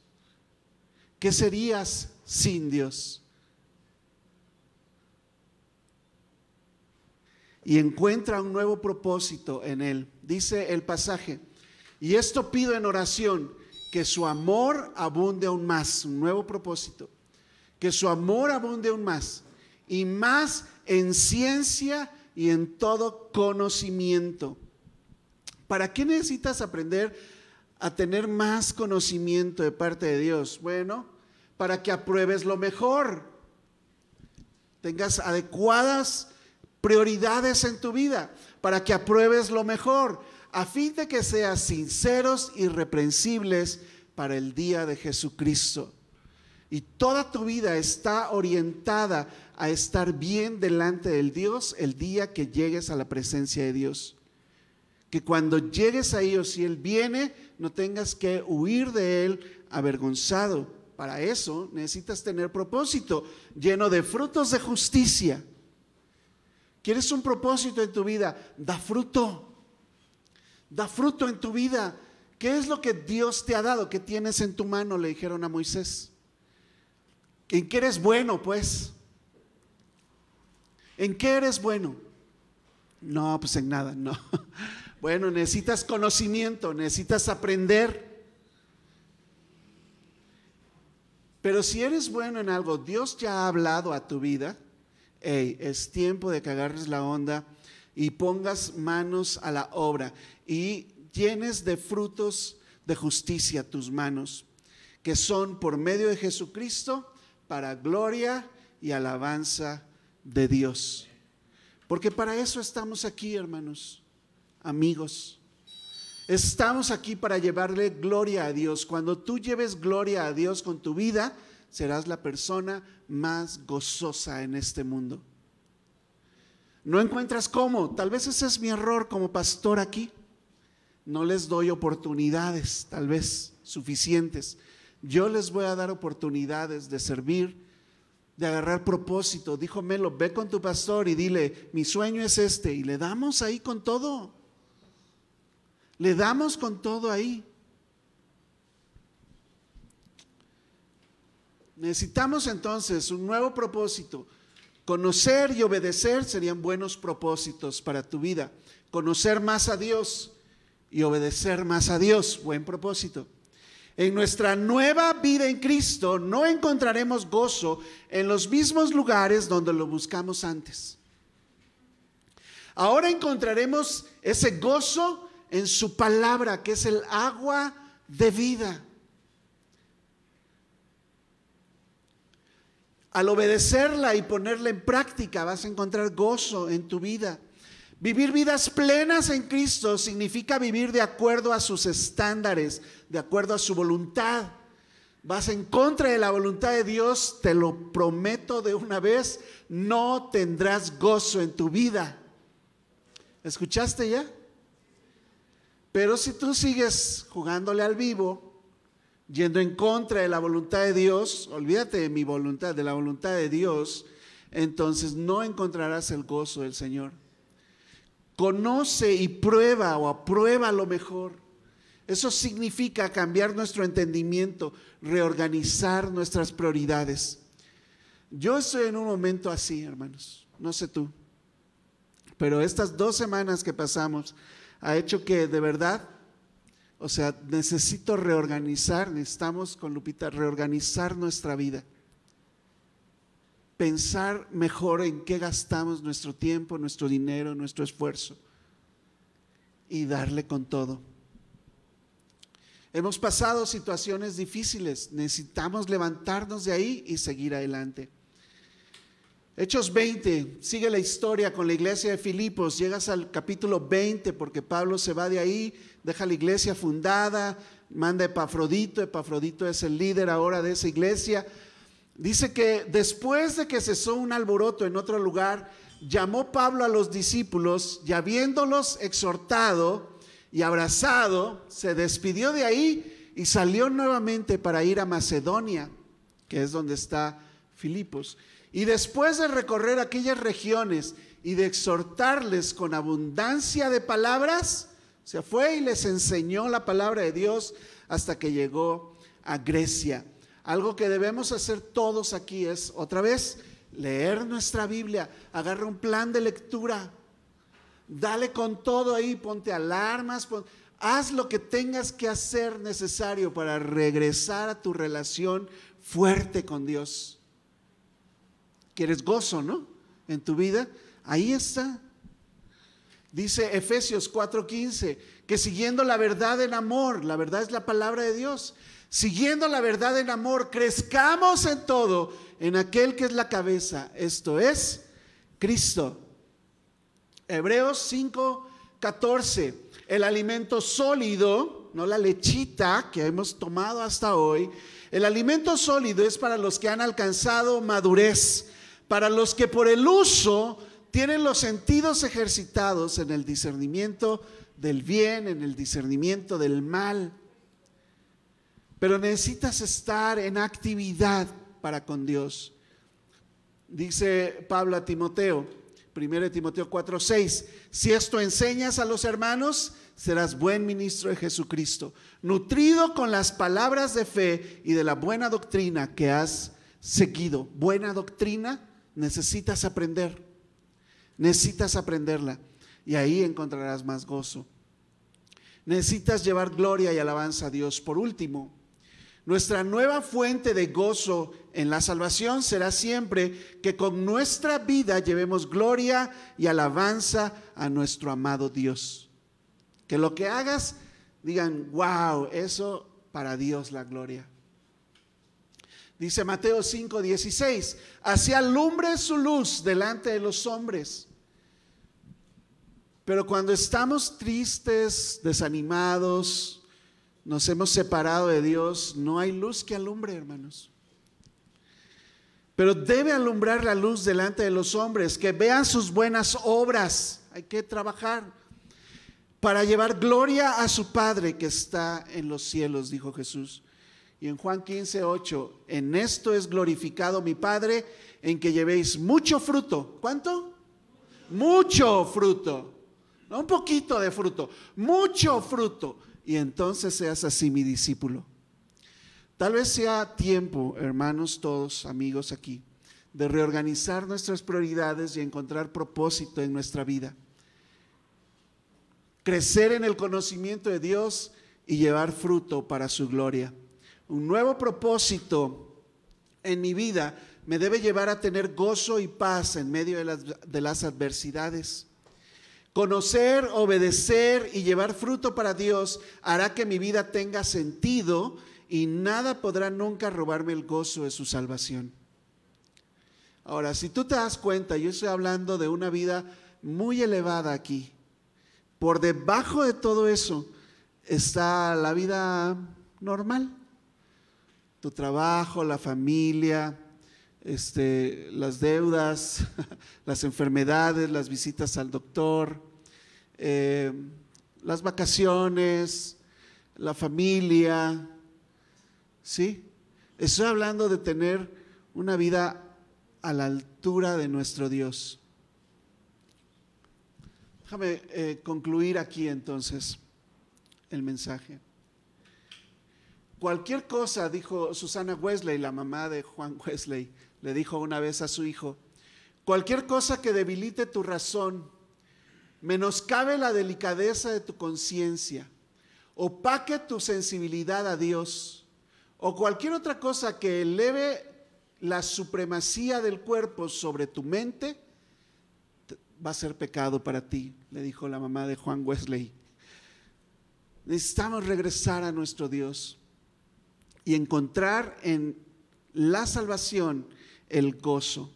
¿Qué serías sin Dios? Y encuentra un nuevo propósito en Él. Dice el pasaje, y esto pido en oración, que su amor abunde aún más, un nuevo propósito, que su amor abunde aún más. Y más en ciencia y en todo conocimiento. ¿Para qué necesitas aprender a tener más conocimiento de parte de Dios? Bueno, para que apruebes lo mejor, tengas adecuadas prioridades en tu vida, para que apruebes lo mejor, a fin de que seas sinceros y reprensibles para el día de Jesucristo. Y toda tu vida está orientada a estar bien delante del Dios el día que llegues a la presencia de Dios. Que cuando llegues a ellos, si Él viene, no tengas que huir de Él avergonzado. Para eso necesitas tener propósito lleno de frutos de justicia. ¿Quieres un propósito en tu vida? Da fruto. Da fruto en tu vida. ¿Qué es lo que Dios te ha dado? ¿Qué tienes en tu mano? Le dijeron a Moisés. ¿En qué eres bueno, pues? ¿En qué eres bueno? No, pues en nada, no. Bueno, necesitas conocimiento, necesitas aprender. Pero si eres bueno en algo, Dios ya ha hablado a tu vida, hey, es tiempo de que agarres la onda y pongas manos a la obra y llenes de frutos de justicia tus manos, que son por medio de Jesucristo para gloria y alabanza de Dios. Porque para eso estamos aquí, hermanos, amigos. Estamos aquí para llevarle gloria a Dios. Cuando tú lleves gloria a Dios con tu vida, serás la persona más gozosa en este mundo. No encuentras cómo. Tal vez ese es mi error como pastor aquí. No les doy oportunidades, tal vez suficientes. Yo les voy a dar oportunidades de servir de agarrar propósito. Dijo Melo, ve con tu pastor y dile, mi sueño es este. Y le damos ahí con todo. Le damos con todo ahí. Necesitamos entonces un nuevo propósito. Conocer y obedecer serían buenos propósitos para tu vida. Conocer más a Dios y obedecer más a Dios, buen propósito. En nuestra nueva vida en Cristo no encontraremos gozo en los mismos lugares donde lo buscamos antes. Ahora encontraremos ese gozo en su palabra, que es el agua de vida. Al obedecerla y ponerla en práctica vas a encontrar gozo en tu vida. Vivir vidas plenas en Cristo significa vivir de acuerdo a sus estándares, de acuerdo a su voluntad. Vas en contra de la voluntad de Dios, te lo prometo de una vez, no tendrás gozo en tu vida. ¿Escuchaste ya? Pero si tú sigues jugándole al vivo, yendo en contra de la voluntad de Dios, olvídate de mi voluntad, de la voluntad de Dios, entonces no encontrarás el gozo del Señor. Conoce y prueba o aprueba lo mejor. Eso significa cambiar nuestro entendimiento, reorganizar nuestras prioridades. Yo estoy en un momento así, hermanos, no sé tú, pero estas dos semanas que pasamos ha hecho que de verdad, o sea, necesito reorganizar, necesitamos con Lupita reorganizar nuestra vida pensar mejor en qué gastamos nuestro tiempo, nuestro dinero, nuestro esfuerzo y darle con todo. Hemos pasado situaciones difíciles, necesitamos levantarnos de ahí y seguir adelante. Hechos 20, sigue la historia con la iglesia de Filipos, llegas al capítulo 20 porque Pablo se va de ahí, deja la iglesia fundada, manda a Epafrodito, Epafrodito es el líder ahora de esa iglesia, Dice que después de que cesó un alboroto en otro lugar, llamó Pablo a los discípulos y habiéndolos exhortado y abrazado, se despidió de ahí y salió nuevamente para ir a Macedonia, que es donde está Filipos. Y después de recorrer aquellas regiones y de exhortarles con abundancia de palabras, se fue y les enseñó la palabra de Dios hasta que llegó a Grecia. Algo que debemos hacer todos aquí es, otra vez, leer nuestra Biblia, agarra un plan de lectura, dale con todo ahí, ponte alarmas, haz lo que tengas que hacer necesario para regresar a tu relación fuerte con Dios. ¿Quieres gozo, no? En tu vida, ahí está. Dice Efesios 4:15, que siguiendo la verdad en amor, la verdad es la palabra de Dios, siguiendo la verdad en amor, crezcamos en todo en aquel que es la cabeza, esto es Cristo. Hebreos 5, 14, el alimento sólido, no la lechita que hemos tomado hasta hoy, el alimento sólido es para los que han alcanzado madurez, para los que por el uso tienen los sentidos ejercitados en el discernimiento del bien, en el discernimiento del mal. Pero necesitas estar en actividad para con Dios. Dice Pablo a Timoteo, 1 Timoteo 4, 6, si esto enseñas a los hermanos, serás buen ministro de Jesucristo, nutrido con las palabras de fe y de la buena doctrina que has seguido. Buena doctrina necesitas aprender, necesitas aprenderla y ahí encontrarás más gozo. Necesitas llevar gloria y alabanza a Dios. Por último, nuestra nueva fuente de gozo en la salvación será siempre que con nuestra vida llevemos gloria y alabanza a nuestro amado Dios. Que lo que hagas digan, wow, eso para Dios la gloria. Dice Mateo 5, 16, así alumbre su luz delante de los hombres. Pero cuando estamos tristes, desanimados, nos hemos separado de Dios, no hay luz que alumbre, hermanos. Pero debe alumbrar la luz delante de los hombres, que vean sus buenas obras. Hay que trabajar para llevar gloria a su Padre que está en los cielos, dijo Jesús. Y en Juan 15, 8, en esto es glorificado mi Padre, en que llevéis mucho fruto. ¿Cuánto? Mucho fruto. No un poquito de fruto, mucho fruto y entonces seas así mi discípulo. Tal vez sea tiempo, hermanos todos, amigos aquí, de reorganizar nuestras prioridades y encontrar propósito en nuestra vida. Crecer en el conocimiento de Dios y llevar fruto para su gloria. Un nuevo propósito en mi vida me debe llevar a tener gozo y paz en medio de las, de las adversidades. Conocer, obedecer y llevar fruto para Dios hará que mi vida tenga sentido y nada podrá nunca robarme el gozo de su salvación. Ahora, si tú te das cuenta, yo estoy hablando de una vida muy elevada aquí. Por debajo de todo eso está la vida normal. Tu trabajo, la familia, este, las deudas, las enfermedades, las visitas al doctor, eh, las vacaciones, la familia, ¿sí? Estoy hablando de tener una vida a la altura de nuestro Dios. Déjame eh, concluir aquí entonces el mensaje. Cualquier cosa, dijo Susana Wesley, la mamá de Juan Wesley, le dijo una vez a su hijo, cualquier cosa que debilite tu razón menoscabe la delicadeza de tu conciencia, opaque tu sensibilidad a Dios o cualquier otra cosa que eleve la supremacía del cuerpo sobre tu mente, va a ser pecado para ti, le dijo la mamá de Juan Wesley. Necesitamos regresar a nuestro Dios y encontrar en la salvación el gozo.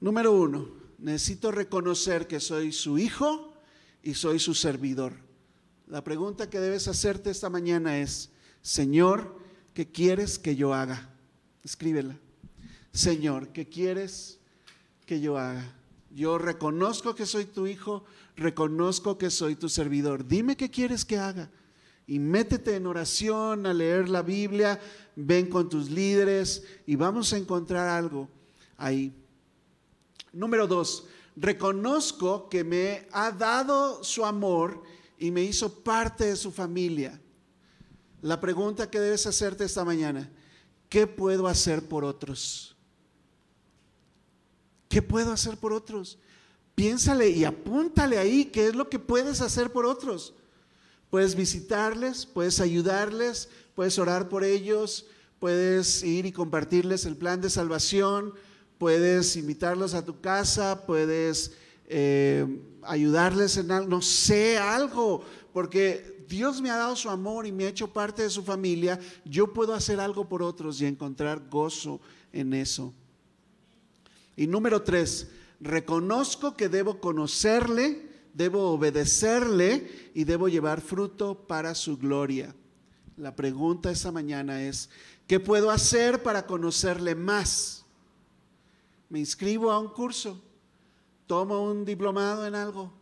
Número uno, necesito reconocer que soy su hijo y soy su servidor. La pregunta que debes hacerte esta mañana es, Señor, ¿qué quieres que yo haga? Escríbela. Señor, ¿qué quieres que yo haga? Yo reconozco que soy tu hijo, reconozco que soy tu servidor. Dime qué quieres que haga. Y métete en oración a leer la Biblia, ven con tus líderes y vamos a encontrar algo ahí. Número dos, reconozco que me ha dado su amor y me hizo parte de su familia. La pregunta que debes hacerte esta mañana, ¿qué puedo hacer por otros? ¿Qué puedo hacer por otros? Piénsale y apúntale ahí qué es lo que puedes hacer por otros. Puedes visitarles, puedes ayudarles, puedes orar por ellos, puedes ir y compartirles el plan de salvación, puedes invitarlos a tu casa, puedes eh, ayudarles en algo, no sé, algo, porque Dios me ha dado su amor y me ha hecho parte de su familia, yo puedo hacer algo por otros y encontrar gozo en eso. Y número tres, reconozco que debo conocerle, debo obedecerle y debo llevar fruto para su gloria. La pregunta esta mañana es, ¿qué puedo hacer para conocerle más? Me inscribo a un curso, tomo un diplomado en algo,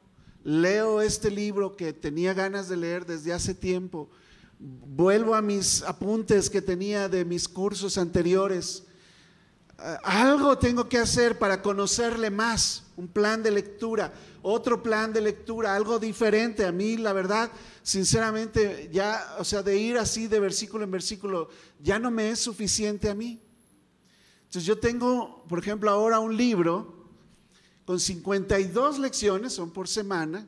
leo este libro que tenía ganas de leer desde hace tiempo, vuelvo a mis apuntes que tenía de mis cursos anteriores. Algo tengo que hacer para conocerle más, un plan de lectura, otro plan de lectura, algo diferente. A mí, la verdad, sinceramente, ya, o sea, de ir así de versículo en versículo, ya no me es suficiente a mí. Entonces yo tengo, por ejemplo, ahora un libro con 52 lecciones, son por semana,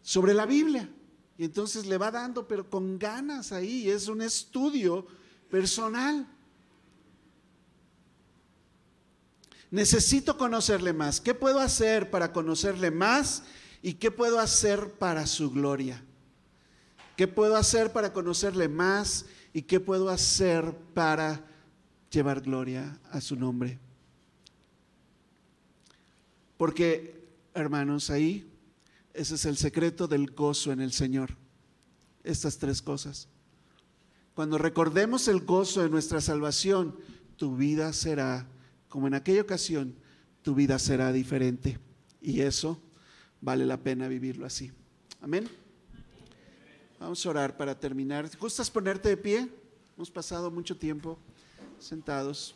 sobre la Biblia. Y entonces le va dando, pero con ganas ahí, es un estudio personal. Necesito conocerle más. ¿Qué puedo hacer para conocerle más? ¿Y qué puedo hacer para su gloria? ¿Qué puedo hacer para conocerle más? ¿Y qué puedo hacer para llevar gloria a su nombre. Porque, hermanos, ahí ese es el secreto del gozo en el Señor. Estas tres cosas. Cuando recordemos el gozo de nuestra salvación, tu vida será, como en aquella ocasión, tu vida será diferente. Y eso vale la pena vivirlo así. Amén. Vamos a orar para terminar. ¿Gustas ponerte de pie? Hemos pasado mucho tiempo sentados.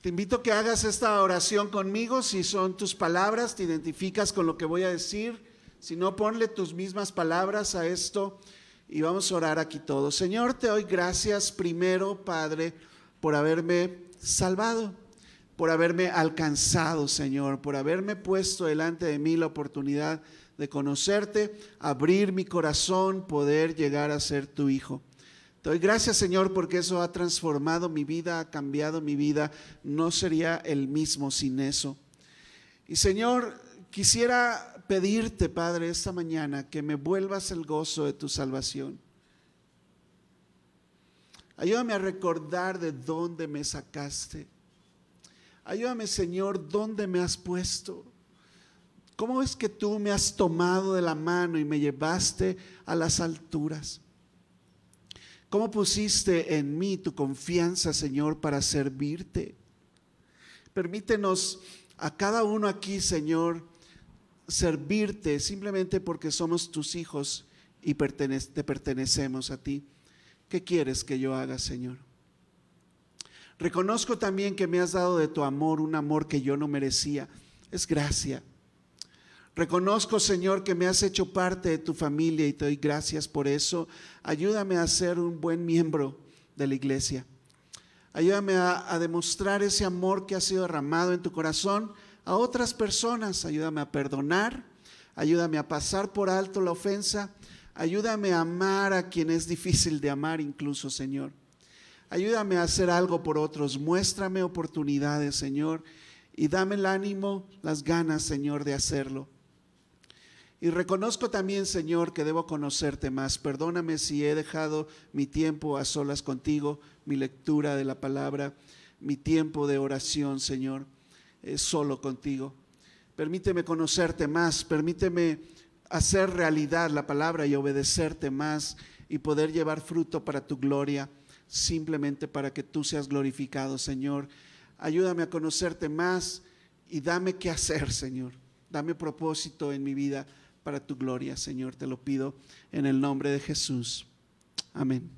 Te invito a que hagas esta oración conmigo. Si son tus palabras, te identificas con lo que voy a decir. Si no, ponle tus mismas palabras a esto y vamos a orar aquí todos. Señor, te doy gracias primero, Padre, por haberme salvado, por haberme alcanzado, Señor, por haberme puesto delante de mí la oportunidad de conocerte, abrir mi corazón, poder llegar a ser tu hijo. Te doy gracias, Señor, porque eso ha transformado mi vida, ha cambiado mi vida. No sería el mismo sin eso. Y Señor, quisiera pedirte, Padre, esta mañana que me vuelvas el gozo de tu salvación. Ayúdame a recordar de dónde me sacaste. Ayúdame, Señor, dónde me has puesto. ¿Cómo es que tú me has tomado de la mano y me llevaste a las alturas? ¿Cómo pusiste en mí tu confianza, Señor, para servirte? Permítenos a cada uno aquí, Señor, servirte simplemente porque somos tus hijos y te pertenecemos a ti. ¿Qué quieres que yo haga, Señor? Reconozco también que me has dado de tu amor un amor que yo no merecía. Es gracia. Reconozco, Señor, que me has hecho parte de tu familia y te doy gracias por eso. Ayúdame a ser un buen miembro de la iglesia. Ayúdame a, demostrar ese amor que ha sido derramado en tu corazón a otras personas. Ayúdame a perdonar. Ayúdame a pasar por alto la ofensa. Ayúdame a amar a quien es difícil de amar incluso, Señor. Ayúdame a hacer algo por otros. Muéstrame oportunidades, Señor. Y dame el ánimo, las ganas, Señor, de hacerlo. Y reconozco también, Señor, que debo conocerte más. Perdóname si he dejado mi tiempo a solas contigo, mi lectura de la palabra, mi tiempo de oración, Señor, es solo contigo. Permíteme conocerte más, permíteme hacer realidad la palabra y obedecerte más y poder llevar fruto para tu gloria. simplemente para que tú seas glorificado, Señor. Ayúdame a conocerte más y dame qué hacer, Señor. Dame propósito en mi vida para tu gloria, Señor. Te lo pido en el nombre de Jesús. Amén.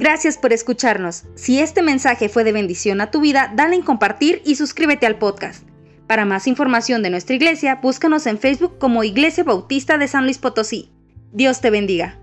Gracias por escucharnos. Si este mensaje fue de bendición a tu vida, dale en compartir y suscríbete al podcast. Para más información de nuestra iglesia, búscanos en Facebook como Iglesia Bautista de San Luis Potosí. Dios te bendiga.